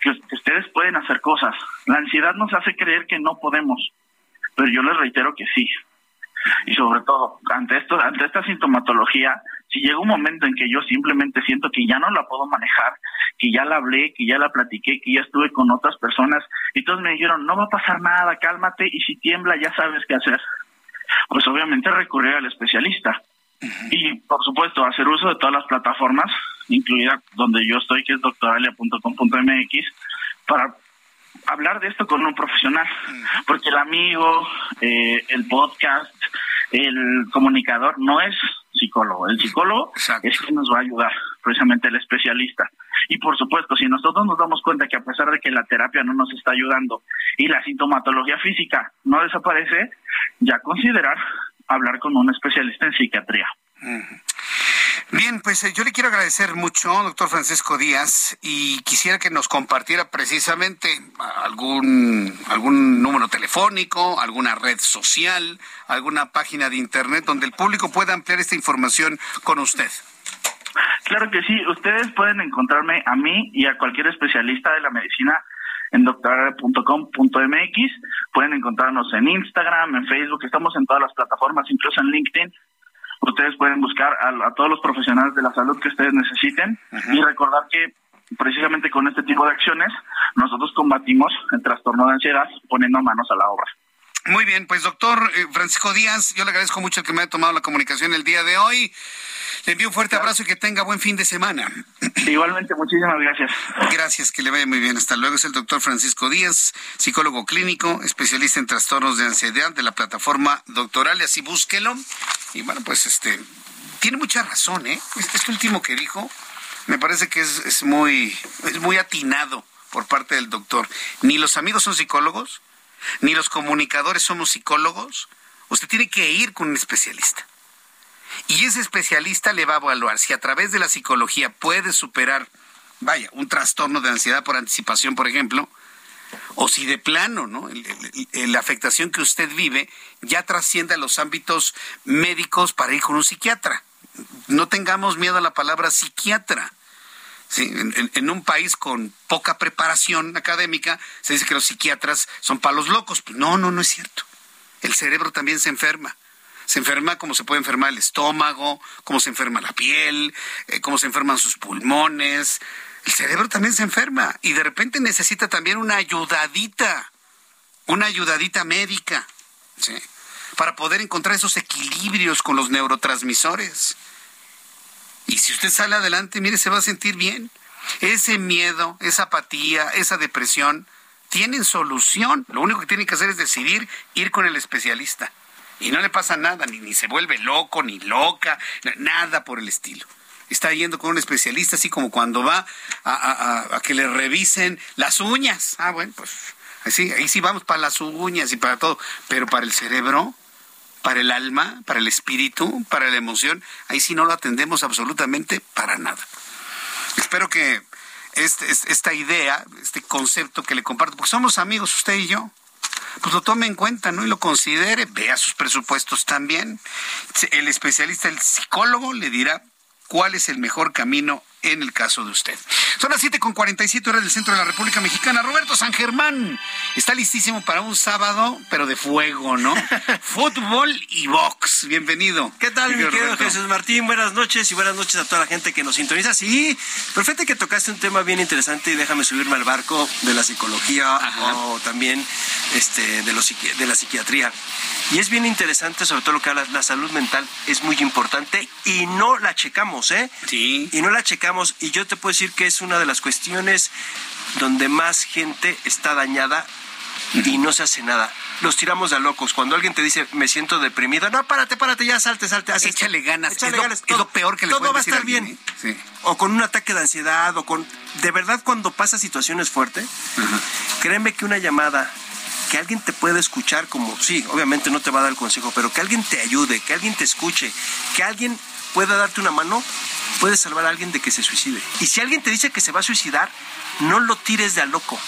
que ustedes pueden hacer cosas. La ansiedad nos hace creer que no podemos, pero yo les reitero que sí. Y sobre todo, ante esto, ante esta sintomatología, si llega un momento en que yo simplemente siento que ya no la puedo manejar, que ya la hablé, que ya la platiqué, que ya estuve con otras personas, y todos me dijeron, no va a pasar nada, cálmate, y si tiembla ya sabes qué hacer. Pues obviamente recurrir al especialista. Y por supuesto, hacer uso de todas las plataformas, incluida donde yo estoy, que es doctoralia.com.mx, para hablar de esto con un profesional, porque el amigo, eh, el podcast, el comunicador no es psicólogo, el psicólogo es quien nos va a ayudar, precisamente el especialista. Y por supuesto, si nosotros nos damos cuenta que a pesar de que la terapia no nos está ayudando y la sintomatología física no desaparece, ya considerar hablar con un especialista en psiquiatría. Bien, pues eh, yo le quiero agradecer mucho, doctor Francisco Díaz, y quisiera que nos compartiera precisamente algún, algún número telefónico, alguna red social, alguna página de internet donde el público pueda ampliar esta información con usted. Claro que sí, ustedes pueden encontrarme a mí y a cualquier especialista de la medicina en doctoral.com.mx. Pueden encontrarnos en Instagram, en Facebook, estamos en todas las plataformas, incluso en LinkedIn. Ustedes pueden buscar a, todos los profesionales de la salud que ustedes necesiten y recordar que precisamente con este tipo de acciones nosotros combatimos el trastorno de ansiedad poniendo manos a la obra. Muy bien, pues doctor eh, Francisco Díaz, yo le agradezco mucho el que me haya tomado la comunicación el día de hoy. Le envío un fuerte abrazo y que tenga buen fin de semana. Igualmente, muchísimas gracias. Gracias, que le vaya muy bien. Hasta luego. Es el doctor Francisco Díaz, psicólogo clínico, especialista en trastornos de ansiedad de la plataforma Doctoral, y así búsquelo. Y bueno, pues este, tiene mucha razón, ¿eh? Este, este último que dijo, me parece que es, es, muy, es muy atinado por parte del doctor. Ni los amigos son psicólogos, ni los comunicadores somos psicólogos. Usted tiene que ir con un especialista. Y ese especialista le va a evaluar si a través de la psicología puede superar, vaya, un trastorno de ansiedad por anticipación, por ejemplo, o si de plano, ¿no? la afectación que usted vive ya trasciende a los ámbitos médicos para ir con un psiquiatra. No tengamos miedo a la palabra psiquiatra. En, un país con poca preparación académica se dice que los psiquiatras son palos locos. No, no, no es cierto. El cerebro también se enferma. Se enferma como se puede enfermar el estómago, como se enferma la piel, eh, como se enferman sus pulmones, el cerebro también se enferma y de repente necesita también una ayudadita, una ayudadita médica, para poder encontrar esos equilibrios con los neurotransmisores. Y si usted sale adelante, mire, se va a sentir bien. Ese miedo, esa apatía, esa depresión, tienen solución. Lo único que tiene que hacer es decidir ir con el especialista. Y no le pasa nada, ni, ni se vuelve loco, ni loca, nada por el estilo está yendo con un especialista, así como cuando va a, que le revisen las uñas. Ah, bueno, pues así, ahí sí vamos para las uñas y para todo, pero para el cerebro, para el alma, para el espíritu, para la emoción, ahí sí no lo atendemos absolutamente para nada. Espero que este, esta idea, este concepto que le comparto, porque somos amigos usted y yo, pues lo tome en cuenta, ¿no? Y lo considere, vea sus presupuestos también. El especialista, el psicólogo, le dirá cuál es el mejor camino en el caso de usted. Son las 7 con 47 horas del centro de la República Mexicana. Roberto San Germán está listísimo para un sábado, pero de fuego, ¿no? Fútbol y box. Bienvenido. ¿Qué tal, mi querido Jesús Martín? Buenas noches y buenas noches a toda la gente que nos sintoniza. Sí, perfecto que tocaste un tema bien interesante y déjame subirme al barco de la psicología o también este, de, los, de la psiquiatría. Y es bien interesante, sobre todo lo que hablas, la salud mental es muy importante y no la checamos, ¿eh? Sí. Y no la checamos. Y yo te puedo decir que es una de las cuestiones donde más gente está dañada y no se hace nada. Los tiramos de locos. Cuando alguien te dice, me siento deprimido, no, párate, párate, ya salte, salte. Échale ganas. Échale es, ganas. Lo, es lo peor que le Todo va a estar bien. ¿eh? Sí. O con un ataque de ansiedad, o con... De verdad, cuando pasa situaciones fuertes, créeme que una llamada que alguien te pueda escuchar como, sí, obviamente no te va a dar el consejo, pero que alguien te ayude, que alguien te escuche, que alguien pueda darte una mano, puede salvar a alguien de que se suicide. Y si alguien te dice que se va a suicidar, no lo tires de a loco.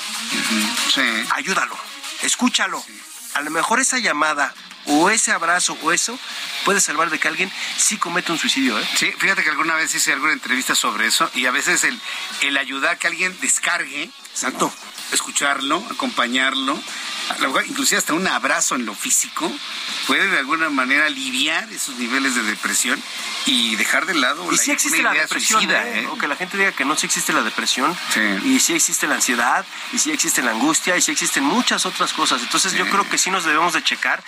Ayúdalo, escúchalo. A lo mejor esa llamada o ese abrazo o eso puede salvar de que alguien sí cometa un suicidio. ¿eh? Sí, fíjate que alguna vez hice alguna entrevista sobre eso y a veces el, el ayudar a que alguien descargue, Exacto. Escucharlo, acompañarlo, inclusive hasta un abrazo en lo físico, puede de alguna manera aliviar esos niveles de depresión y dejar de lado y la, si existe la depresión ¿eh? ¿eh? o que la gente diga que no existe la depresión y si existe la ansiedad y si existe la angustia y si existen muchas otras cosas entonces yo creo que sí nos debemos de checar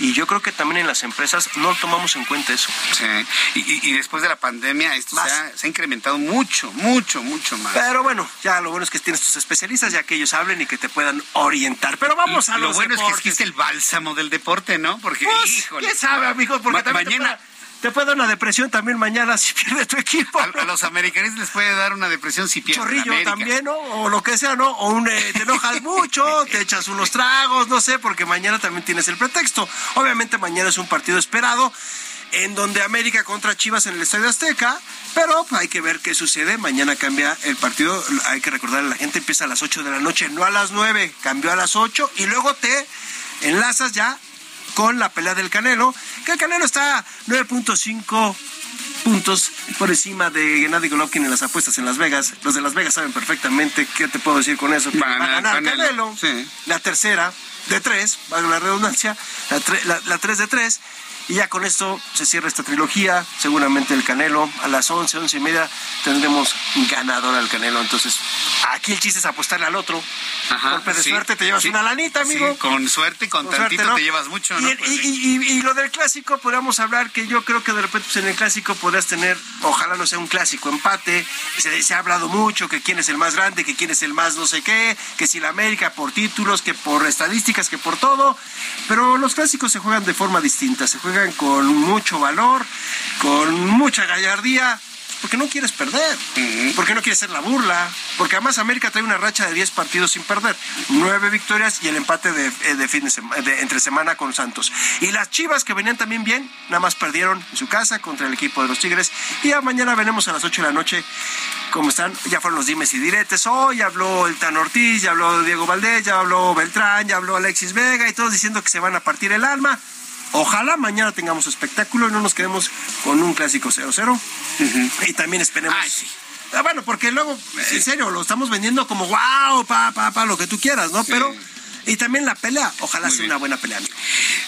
y yo creo que también en las empresas no tomamos en cuenta eso sí. y, después de la pandemia esto se ha, se ha, incrementado mucho mucho mucho más pero bueno ya lo bueno es que tienes tus especialistas ya que ellos hablen y que te puedan orientar pero vamos a lo bueno es que existe el bálsamo del deporte no porque pues, híjole, ¿qué sabe amigos porque mañana te puede dar una depresión también mañana si pierde tu equipo. A, los americanistas les puede dar una depresión si pierde Chorrillo también, ¿no? O lo que sea, ¿no? O un, eh, te enojas mucho, te echas unos tragos, no sé, porque mañana también tienes el pretexto. Obviamente mañana es un partido esperado en donde América contra Chivas en el Estadio Azteca, pero hay que ver qué sucede. Mañana cambia el partido, hay que recordar, la gente empieza a las 8 de la noche, no a las 9, cambió a las 8 y luego te enlazas ya con la pelea del Canelo, que el Canelo está 9.5 puntos por encima de Gennady Golovkin en las apuestas en Las Vegas. Los de Las Vegas saben perfectamente qué te puedo decir con eso. Va, a ganar Canelo. La tercera de tres, va a la redundancia, la, la, tres de tres. Y ya con esto se cierra esta trilogía. Seguramente el Canelo a las 11, 11 y media tendremos ganador al Canelo. Entonces, aquí el chiste es apostarle al otro. Ajá, Golpe de suerte, te llevas una lanita, amigo. con suerte y con, tantito te llevas mucho, ¿no? Pues y, lo del clásico, podríamos hablar que yo creo que de repente pues, en el clásico podrías tener, ojalá no sea un clásico empate. Se, se ha hablado mucho que quién es el más grande, que quién es el más no sé qué, que si la América por títulos, que por estadísticas, que por todo. Pero los clásicos se juegan de forma distinta. Se juegan con mucho valor, con mucha gallardía porque no quieres perder, porque no quieres ser la burla, porque además América trae una racha de 10 partidos sin perder, nueve victorias y el empate de, eh, de fin de, de- entre semana con Santos. Y las Chivas que venían también bien, nada más perdieron en su casa contra el equipo de los Tigres. Y ya mañana veremos a las 8 de la noche cómo están. Ya fueron los dimes y diretes. Hoy habló el Tan Ortiz, ya habló Diego Valdés, ya habló Beltrán, ya habló Alexis Vega y todos diciendo que se van a partir el alma. Ojalá mañana tengamos espectáculo y no nos quedemos con un clásico 0-0. Y también esperemos. Ah, bueno, porque luego, en serio, lo estamos vendiendo como wow, pa, pa, pa, lo que tú quieras, ¿no? Pero. Y también la pelea, ojalá sea una buena pelea. amigo.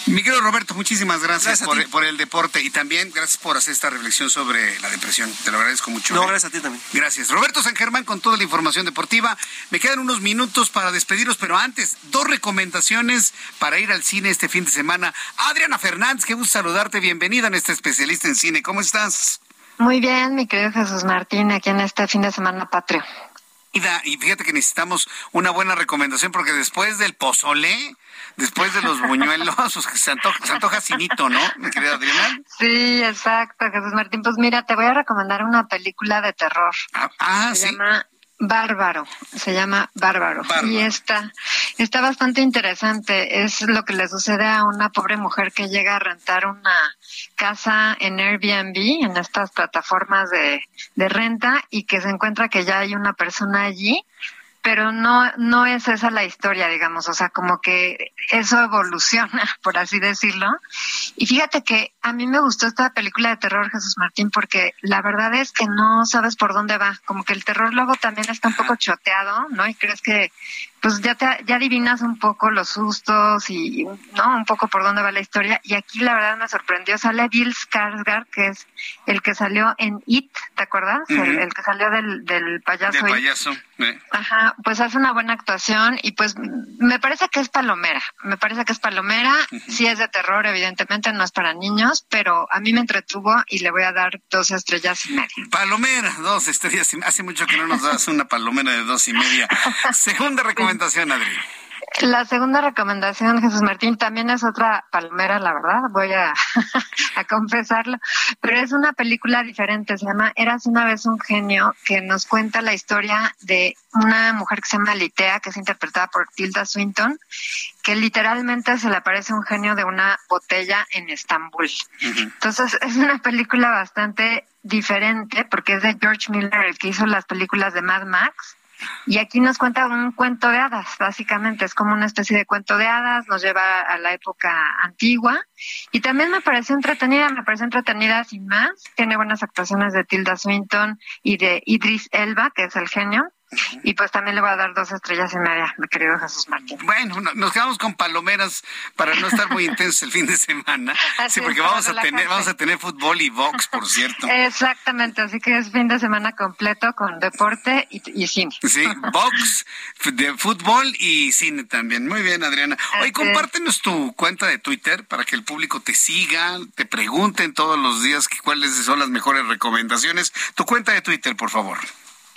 Mi querido Roberto, muchísimas gracias, por, el deporte y también gracias por hacer esta reflexión sobre la depresión. Te lo agradezco mucho. No, ¿eh? gracias a ti también. Gracias. Roberto San Germán con toda la información deportiva. Me quedan unos minutos para despedirnos, pero antes, dos recomendaciones para ir al cine este fin de semana. Adriana Fernández, qué gusto saludarte. Bienvenida a nuestra especialista en cine. ¿Cómo estás? Muy bien, mi querido Jesús Martín, aquí en este fin de semana patrio. Y fíjate que necesitamos una buena recomendación porque después del pozole, después de los buñuelos, pues, se antoja, se antoja cinito, ¿no, mi querida Adriana? Sí, exacto, Jesús Martín. Pues mira, te voy a recomendar una película de terror. Ah, se sí. llama Bárbaro, se llama Bárbaro. Bárbaro. Y está, está bastante interesante. Es lo que le sucede a una pobre mujer que llega a rentar una casa en Airbnb, en estas plataformas de, de renta, y que se encuentra que ya hay una persona allí pero no no es esa la historia, digamos, o sea, como que eso evoluciona, por así decirlo. Y fíjate que a mí me gustó esta película de terror, Jesús Martín, porque la verdad es que no sabes por dónde va, como que el terror luego también está un poco choteado, ¿no? Y crees que pues ya te, ya adivinas un poco los sustos y no un poco por dónde va la historia y aquí la verdad me sorprendió sale Bill Skarsgård que es el que salió en It ¿te acuerdas? el, que salió del, del payaso Del payaso. ¿eh? Ajá, pues hace una buena actuación y pues me parece que es palomera, me parece que es palomera, sí es de terror, evidentemente no es para niños, pero a mí me entretuvo y le voy a dar dos estrellas y media. Palomera, dos estrellas. Hace mucho que no nos das una palomera de dos y media. Segunda recomendación, Adri. La segunda recomendación, Jesús Martín, también es otra palomera, la verdad, voy a, a confesarlo, pero es una película diferente, se llama Eras una vez un genio, que nos cuenta la historia de una mujer que se llama Litea, que es interpretada por Tilda Swinton, que literalmente se le aparece un genio de una botella en Estambul. Entonces es una película bastante diferente porque es de George Miller, el que hizo las películas de Mad Max. Y aquí nos cuenta un cuento de hadas, básicamente. Es como una especie de cuento de hadas, nos lleva a la época antigua. Y también me pareció entretenida, me pareció entretenida sin más. Tiene buenas actuaciones de Tilda Swinton y de Idris Elba, que es el genio. Y pues también le voy a dar dos estrellas y media, mi querido Jesús Martín. Bueno, no- nos quedamos con palomeras para no estar muy intensos el fin de semana. Así Sí, porque vamos a tener, vamos a tener fútbol y box, por cierto. Exactamente, así que es fin de semana completo con deporte y, y cine. Sí, box, de fútbol y cine también. Muy bien, Adriana. Es. compártenos tu cuenta de Twitter para que el público te siga, te pregunten todos los días que- cuáles son las mejores recomendaciones. Tu cuenta de Twitter, por favor.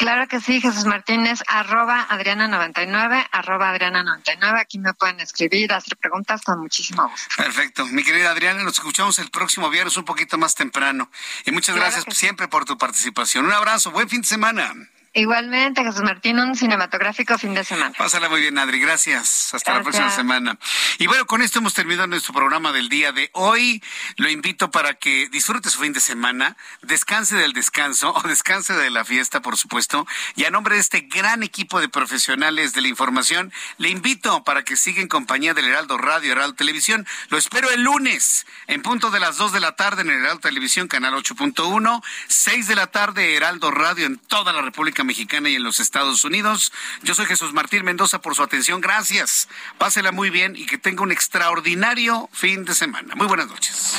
Claro que sí, Jesús Martínez, arroba Adriana99, arroba Adriana99. Aquí me pueden escribir, hacer preguntas con muchísimo gusto. Perfecto. Mi querida Adriana, nos escuchamos el próximo viernes un poquito más temprano. Y muchas Claro gracias sí. siempre por tu participación. Un abrazo, buen fin de semana. Igualmente, Jesús Martín, un cinematográfico fin de semana. Pásala muy bien, Adri. Gracias. Hasta la próxima semana. Y bueno, con esto hemos terminado nuestro programa del día de hoy. Lo invito para que disfrute su fin de semana, descanse del descanso o descanse de la fiesta, por supuesto. Y a nombre de este gran equipo de profesionales de la información, le invito para que siga en compañía del Heraldo Radio, Heraldo Televisión. Lo espero el lunes, en punto de las 2 de la tarde en el Heraldo Televisión, canal 8.1, 6 de la tarde, Heraldo Radio en toda la República Mexicana y en los Estados Unidos. Yo soy Jesús Martín Mendoza por su atención. Gracias. Pásela muy bien y que tenga un extraordinario fin de semana. Muy buenas noches.